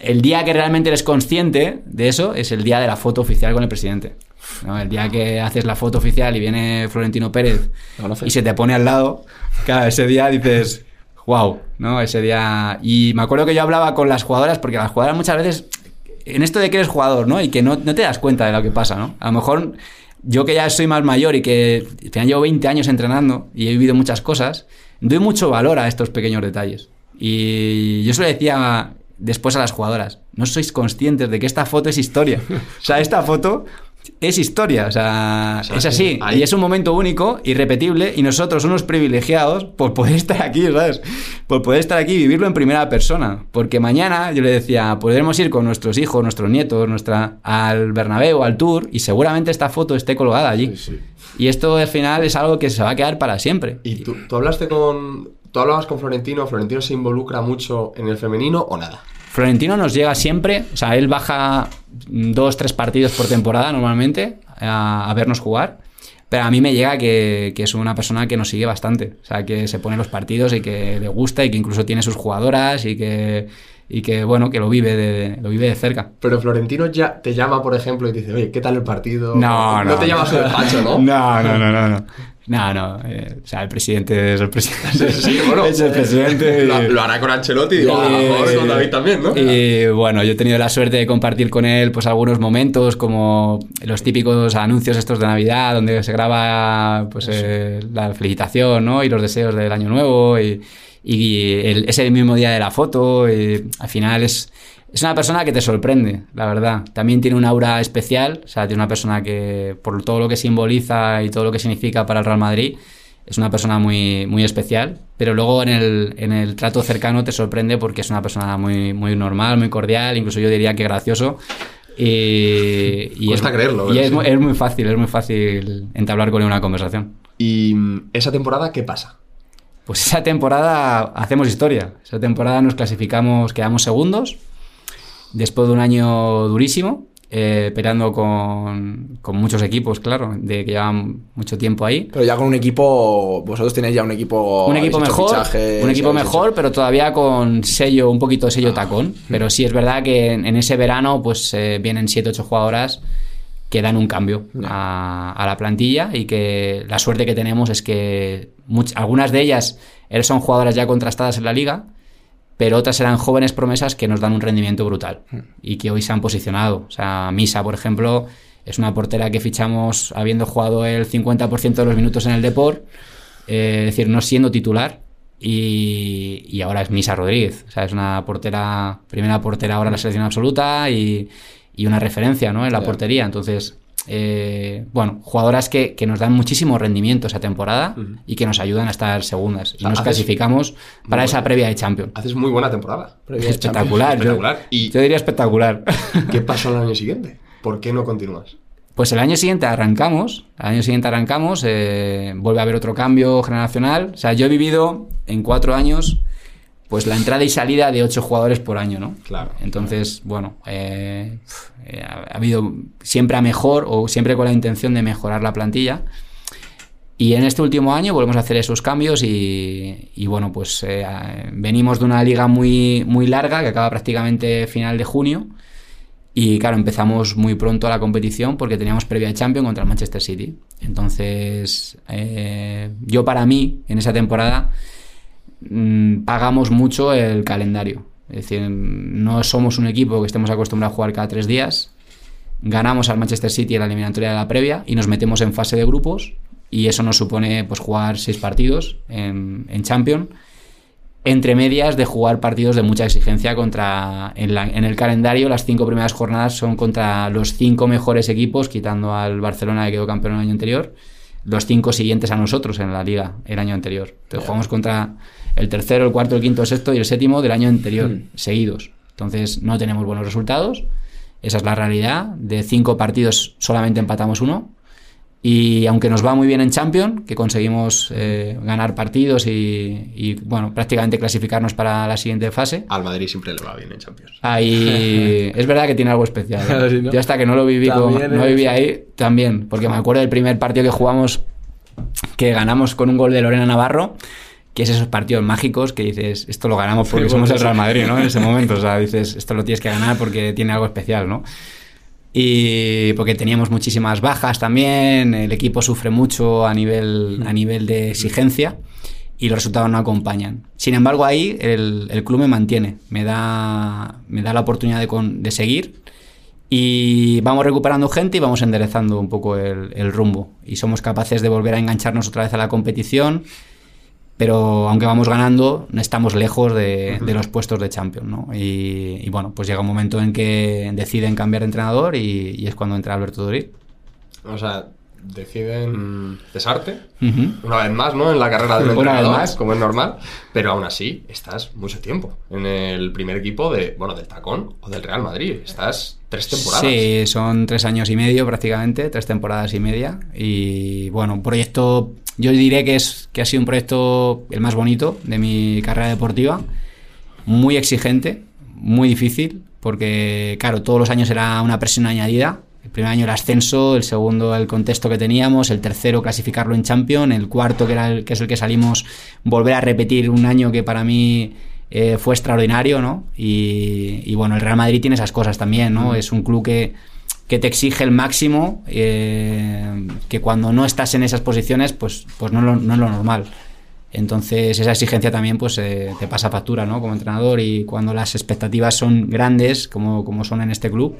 el día que realmente eres consciente de eso es el día de la foto oficial con el presidente. ¿no? El día que haces la foto oficial y viene Florentino Pérez y se te pone al lado, claro, ese día dices, wow, ¿no? Ese día... Y me acuerdo que yo hablaba con las jugadoras, porque las jugadoras muchas veces, en esto de que eres jugador, ¿no? Y que no, no te das cuenta de lo que pasa, ¿no? A lo mejor yo que ya soy más mayor y que al final llevo 20 años entrenando y he vivido muchas cosas, doy mucho valor a estos pequeños detalles. Y yo se lo decía después a las jugadoras, no sois conscientes de que esta foto es historia. O sea, esta foto es historia, o sea, O sea, es así. Y es un momento único, irrepetible, y nosotros, unos privilegiados, por poder estar aquí, ¿sabes? Por poder estar aquí y vivirlo en primera persona. Porque mañana, yo le decía, podremos ir con nuestros hijos, nuestros nietos, nuestra, al Bernabéu, al Tour, y seguramente esta foto esté colgada allí. Sí, sí. Y esto al final es algo que se va a quedar para siempre. ¿Y tú, tú hablaste con. ¿Tú hablabas con Florentino? ¿Florentino se involucra mucho en el femenino o nada? Florentino nos llega siempre, o sea, él baja dos, tres partidos por temporada normalmente a, a vernos jugar. Pero a mí me llega que, que es una persona que nos sigue bastante. O sea, que se pone los partidos y que le gusta y que incluso tiene sus jugadoras y que, y que bueno, que lo vive de, lo vive de cerca. Pero Florentino ya te llama, por ejemplo, y te dice, oye, ¿qué tal el partido? No, no. No te llama a su despacho, ¿no? No, no, no, no. no. No, no. eh, o sea, el presidente es el presidente. Sí, bueno. <laughs> es el presidente. y- Lo, lo hará con Ancelotti y digo, a lo Eh, mejor con David también, ¿no? Y bueno, yo he tenido la suerte de compartir con él pues algunos momentos como los típicos anuncios estos de Navidad donde se graba pues eh, la felicitación ¿no? y los deseos del año nuevo y, y el- ese mismo día de la foto y al final es, es una persona que te sorprende, la verdad. También tiene un aura especial, o sea, tiene una persona que por todo lo que simboliza y todo lo que significa para el Real Madrid, es una persona muy, muy especial, pero luego en el, en el trato cercano te sorprende porque es una persona muy, muy normal, muy cordial, incluso yo diría que gracioso. Y, y Cuesta creerlo, Y pero es, sí. muy- es muy fácil, es muy fácil entablar con él una conversación. Y mm, esa temporada, ¿qué pasa? Pues esa temporada hacemos historia. Esa temporada nos clasificamos, quedamos segundos, después de un año durísimo, eh, peleando con, con muchos equipos, claro, de que llevan mucho tiempo ahí. Pero ya con un equipo, vosotros tenéis ya un equipo. un equipo mejor, fichajes, un equipo mejor, hecho- pero todavía con sello, un poquito de sello Ah. tacón. <laughs> Pero sí es verdad que en, en ese verano, pues eh, vienen 7-8 jugadoras que dan un cambio a, a la plantilla y que la suerte que tenemos es que much- algunas de ellas er- son jugadoras ya contrastadas en la liga, pero otras eran jóvenes promesas que nos dan un rendimiento brutal y que hoy se han posicionado. O sea, Misa, por ejemplo, es una portera que fichamos habiendo jugado el 50% de los minutos en el Deport, eh, es decir, no siendo titular. Y, y ahora es Misa Rodríguez. O sea, es una portera, primera portera ahora en la selección absoluta y, y una referencia ¿no? en la portería. Entonces, eh, bueno, jugadoras que, que nos dan muchísimo rendimiento esa temporada y que nos ayudan a estar segundas. Y sea, nos clasificamos para esa previa de Champions. Haces muy buena temporada. Espectacular. yo-. Y- Yo, diría espectacular. ¿Qué pasó el año siguiente? ¿Por qué no continúas? Pues el año siguiente arrancamos, el año siguiente arrancamos, eh, vuelve a haber otro cambio generacional. O sea, yo he vivido en cuatro años, pues la entrada y salida de ocho jugadores por año, ¿no? Claro. Entonces, bueno, eh, eh, ha habido siempre a mejor o siempre con la intención de mejorar la plantilla. Y en este último año volvemos a hacer esos cambios y, y bueno, pues eh, venimos de una liga muy, muy larga que acaba prácticamente final de junio. Y claro, empezamos muy pronto a la competición porque teníamos previa de Champions contra el Manchester City. Entonces, eh, yo para mí, en esa temporada, mm, pagamos mucho el calendario. Es decir, no somos un equipo que estemos acostumbrados a jugar cada tres días. Ganamos al Manchester City en la eliminatoria de la previa y nos metemos en fase de grupos y eso nos supone pues jugar seis partidos en, en Champions entre medias de jugar partidos de mucha exigencia contra en, la- en el calendario las cinco primeras jornadas son contra los cinco mejores equipos quitando al Barcelona que quedó campeón el año anterior los cinco siguientes a nosotros en la liga el año anterior entonces jugamos contra el tercero el cuarto el quinto el sexto y el séptimo del año anterior seguidos entonces no tenemos buenos resultados esa es la realidad de cinco partidos solamente empatamos uno y aunque nos va muy bien en Champions, que conseguimos eh, ganar partidos y, y, bueno, prácticamente clasificarnos para la siguiente fase, Al Madrid siempre le va bien en Champions. ahí <laughs> es verdad que tiene algo especial. Sí, ¿no? Yo hasta que no lo viví, con- no viví ahí, también, porque me acuerdo del primer partido que jugamos, que ganamos con un gol de Lorena Navarro, que es esos partidos mágicos que dices, esto lo ganamos porque somos el Real Madrid, ¿no? En ese <laughs> momento, o sea, dices, esto lo tienes que ganar porque tiene algo especial, ¿no? Y porque teníamos muchísimas bajas también, el equipo sufre mucho a nivel, a nivel de exigencia y los resultados no acompañan. Sin embargo, ahí el, el club me mantiene, me da, me da la oportunidad de, con- de seguir y vamos recuperando gente y vamos enderezando un poco el, el rumbo. Y somos capaces de volver a engancharnos otra vez a la competición, pero aunque vamos ganando, estamos lejos de, de los puestos de Champions. ¿no? Y, y bueno, pues llega un momento en que deciden cambiar de entrenador y, y es cuando entra Alberto Dorí. O sea, deciden cesarte. Ujú. Una vez más, ¿no? En la carrera del Una vez entrenador, más. como es normal. Pero aún así, estás mucho tiempo en el primer equipo de, bueno, del Tacón o del Real Madrid. Estás tres temporadas. Sí, son tres años y medio prácticamente, tres temporadas y media. Y bueno, un proyecto, yo diré que, es, que ha sido un proyecto el más bonito de mi carrera deportiva. Muy exigente, muy difícil, porque claro, todos los años era una presión añadida. El primer año el ascenso, el segundo el contexto que teníamos, el tercero clasificarlo en Champions, el cuarto que, era el, que es el que salimos, volver a repetir un año que para mí eh, fue extraordinario, ¿no? Y, y bueno, el Real Madrid tiene esas cosas también, ¿no? Es un club que, que te exige el máximo, eh, que cuando no estás en esas posiciones, pues, pues no, es lo- no es lo normal. Entonces esa exigencia también pues eh, te pasa factura, ¿no? Como entrenador y cuando las expectativas son grandes, como, como son en este club,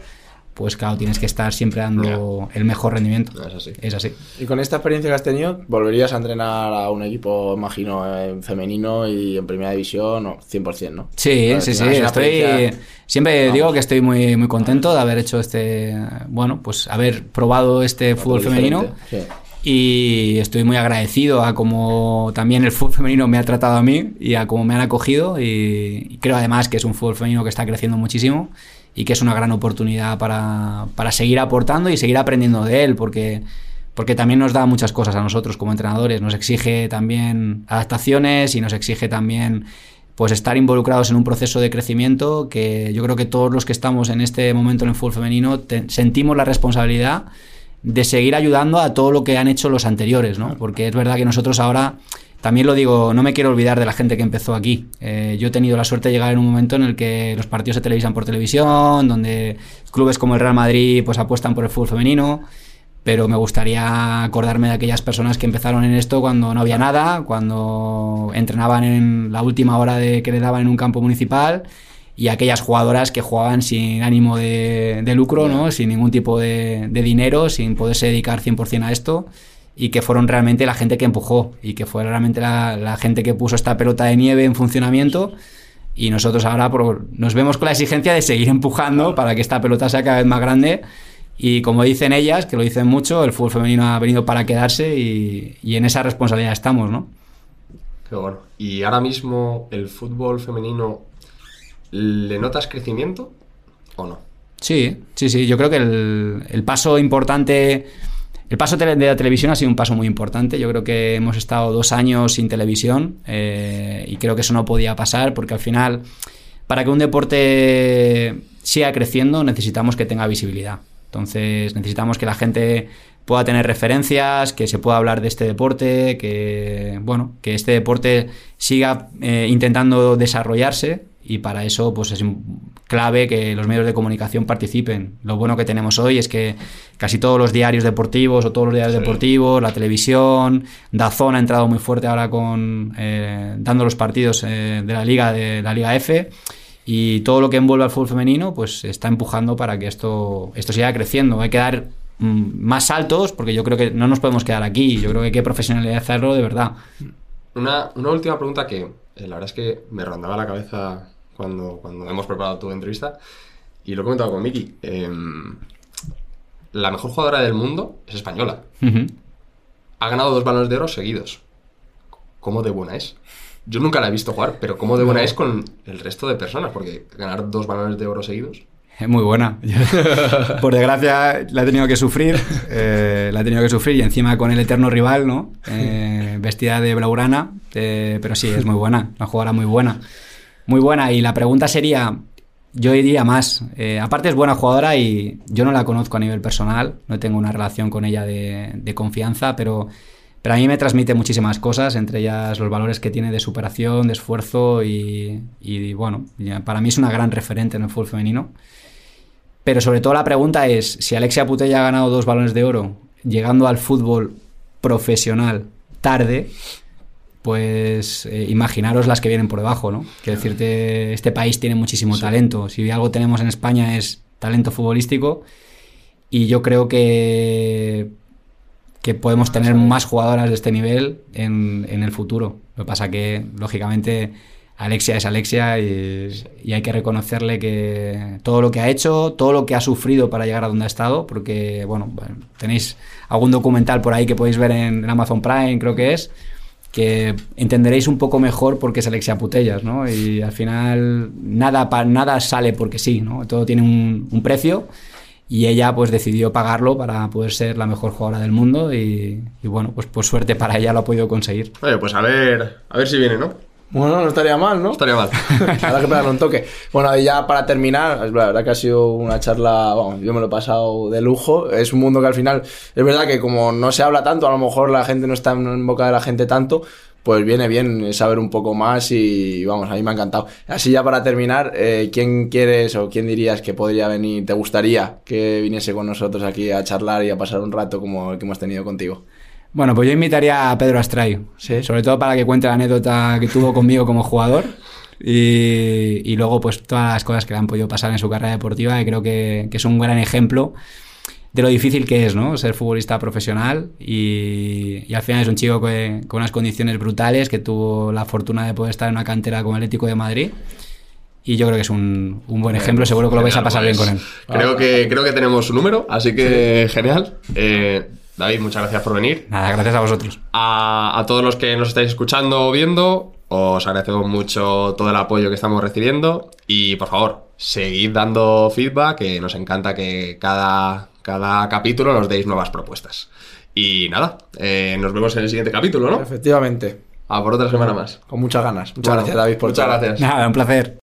pues claro, tienes que estar siempre dando el mejor rendimiento. No, es así. Es así. Y con esta experiencia que has tenido, ¿volverías a entrenar a un equipo, imagino, en femenino y en primera división? o 100%, ¿no? Sí, sí, sí. Estoy, experiencia- siempre Vamos. digo que estoy muy, muy contento de haber hecho este, bueno, pues haber probado este fútbol femenino. diferente, sí. Y estoy muy agradecido a cómo también el fútbol femenino me ha tratado a mí y a cómo me han acogido. Y, y creo además que es un fútbol femenino que está creciendo muchísimo y que es una gran oportunidad para, para seguir aportando y seguir aprendiendo de él, porque, porque también nos da muchas cosas a nosotros como entrenadores. Nos exige también adaptaciones y nos exige también pues estar involucrados en un proceso de crecimiento que yo creo que todos los que estamos en este momento en el fútbol femenino te- sentimos la responsabilidad de seguir ayudando a todo lo que han hecho los anteriores, ¿no? Porque es verdad que nosotros ahora, también lo digo, no me quiero olvidar de la gente que empezó aquí. Eh, yo he tenido la suerte de llegar en un momento en el que los partidos se televisan por televisión, donde clubes como el Real Madrid pues apuestan por el fútbol femenino, pero me gustaría acordarme de aquellas personas que empezaron en esto cuando no había nada, cuando entrenaban en la última hora de que le daban en un campo municipal y aquellas jugadoras que jugaban sin ánimo de, de lucro, ¿no? sin ningún tipo de, de dinero, sin poderse dedicar 100% a esto y que fueron realmente la gente que empujó y que fue realmente la, la gente que puso esta pelota de nieve en funcionamiento y nosotros ahora por- nos vemos con la exigencia de seguir empujando para que esta pelota sea cada vez más grande y como dicen ellas, que lo dicen mucho, el fútbol femenino ha venido para quedarse y, y en esa responsabilidad estamos, ¿no? Qué bueno. ¿Y ahora mismo el fútbol femenino le notas crecimiento o no? Sí, sí, sí. Yo creo que el, el paso importante. El paso de la televisión ha sido un paso muy importante. Yo creo que hemos estado dos años sin televisión eh, y creo que eso no podía pasar porque al final, para que un deporte siga creciendo, necesitamos que tenga visibilidad. Entonces, necesitamos que la gente pueda tener referencias, que se pueda hablar de este deporte, que bueno, que este deporte siga eh, intentando desarrollarse y para eso pues es clave que los medios de comunicación participen. Lo bueno que tenemos hoy es que casi todos los diarios deportivos o todos los diarios deportivos, la televisión, Dazón ha entrado muy fuerte ahora con eh, dando los partidos eh, de la liga de la liga F y todo lo que envuelve al fútbol femenino pues está empujando para que esto esto siga creciendo. Hay que dar mm, más saltos porque yo creo que no nos podemos quedar aquí. Yo creo que hay que profesionalizarlo de verdad. Una, una última pregunta que eh, la verdad es que me rondaba la cabeza cuando, cuando hemos preparado tu entrevista. Y lo he comentado con Miki. Em, la mejor jugadora del mundo es española. Ha ganado dos balones de oro seguidos. ¿Cómo de buena es? Yo nunca la he visto jugar, pero ¿cómo de buena es con el resto de personas? Porque ganar dos balones de oro seguidos. Es muy buena. <laughs> Por desgracia la he tenido que sufrir. Eh, la he tenido que sufrir y encima con el eterno rival, ¿no? Eh, vestida de blaugrana. Eh, pero sí, es muy buena. Una jugadora muy buena. Muy buena. Y la pregunta sería, yo diría más. Eh, aparte es buena jugadora y yo no la conozco a nivel personal, no tengo una relación con ella de, confianza, pero, pero a mí me transmite muchísimas cosas, entre ellas los valores que tiene de superación, de esfuerzo y, y bueno, para mí es una gran referente en el fútbol femenino. Pero sobre todo la pregunta es, si Alexia Putella ha ganado dos balones de oro llegando al fútbol profesional tarde, pues eh, imaginaros las que vienen por debajo, ¿no? Quiero decirte, este país tiene muchísimo talento. Si algo tenemos en España es talento futbolístico y yo creo que, que podemos tener más jugadoras de este nivel en, el futuro. Lo que pasa que, lógicamente, Alexia es Alexia y, hay que reconocerle que todo lo que ha hecho, todo lo que ha sufrido para llegar a donde ha estado, porque, bueno, tenéis algún documental por ahí que podéis ver en Amazon Prime, creo que es, que entenderéis un poco mejor por qué es Alexia Putellas, ¿no? Y al final nada, nada sale porque sí, ¿no? Todo tiene un, precio y ella pues decidió pagarlo para poder ser la mejor jugadora del mundo y, bueno, pues por suerte para ella lo ha podido conseguir. Oye, pues a ver, a ver si viene, ¿no? Bueno, no estaría mal, ¿no? estaría mal. <laughs> Habrá que pegarle un toque. Bueno, y ya para terminar, la verdad que ha sido una charla, bueno, yo me lo he pasado de lujo. Es un mundo que al final, es verdad que como no se habla tanto, a lo mejor la gente no está en boca de la gente tanto, pues viene bien saber un poco más y vamos, a mí me ha encantado. Así ya para terminar, eh, ¿quién quieres o quién dirías que podría venir, te gustaría que viniese con nosotros aquí a charlar y a pasar un rato como el que hemos tenido contigo? Bueno, pues yo invitaría a Pedro Astray, ¿Sí? sobre todo para que cuente la anécdota que tuvo conmigo como jugador y, luego pues todas las cosas que le han podido pasar en su carrera deportiva y creo que, es un gran ejemplo de lo difícil que es, ¿no? Ser futbolista profesional y, al final es un chico con unas condiciones brutales que tuvo la fortuna de poder estar en una cantera como Atlético de Madrid y yo creo que es un, buen ejemplo, seguro que lo vais a pasar bien con él. Creo que, creo que tenemos su número, así que genial. Eh, David, muchas gracias por venir. Nada, gracias a vosotros. A, todos los que nos estáis escuchando o viendo, os agradecemos mucho todo el apoyo que estamos recibiendo y por favor, seguid dando feedback, que nos encanta que cada, cada capítulo nos deis nuevas propuestas. Y nada, eh, nos vemos en el siguiente capítulo, ¿no? Efectivamente. A por otra semana más. Con muchas ganas. Muchas gracias, David, por Muchas gracias. Nada, un placer.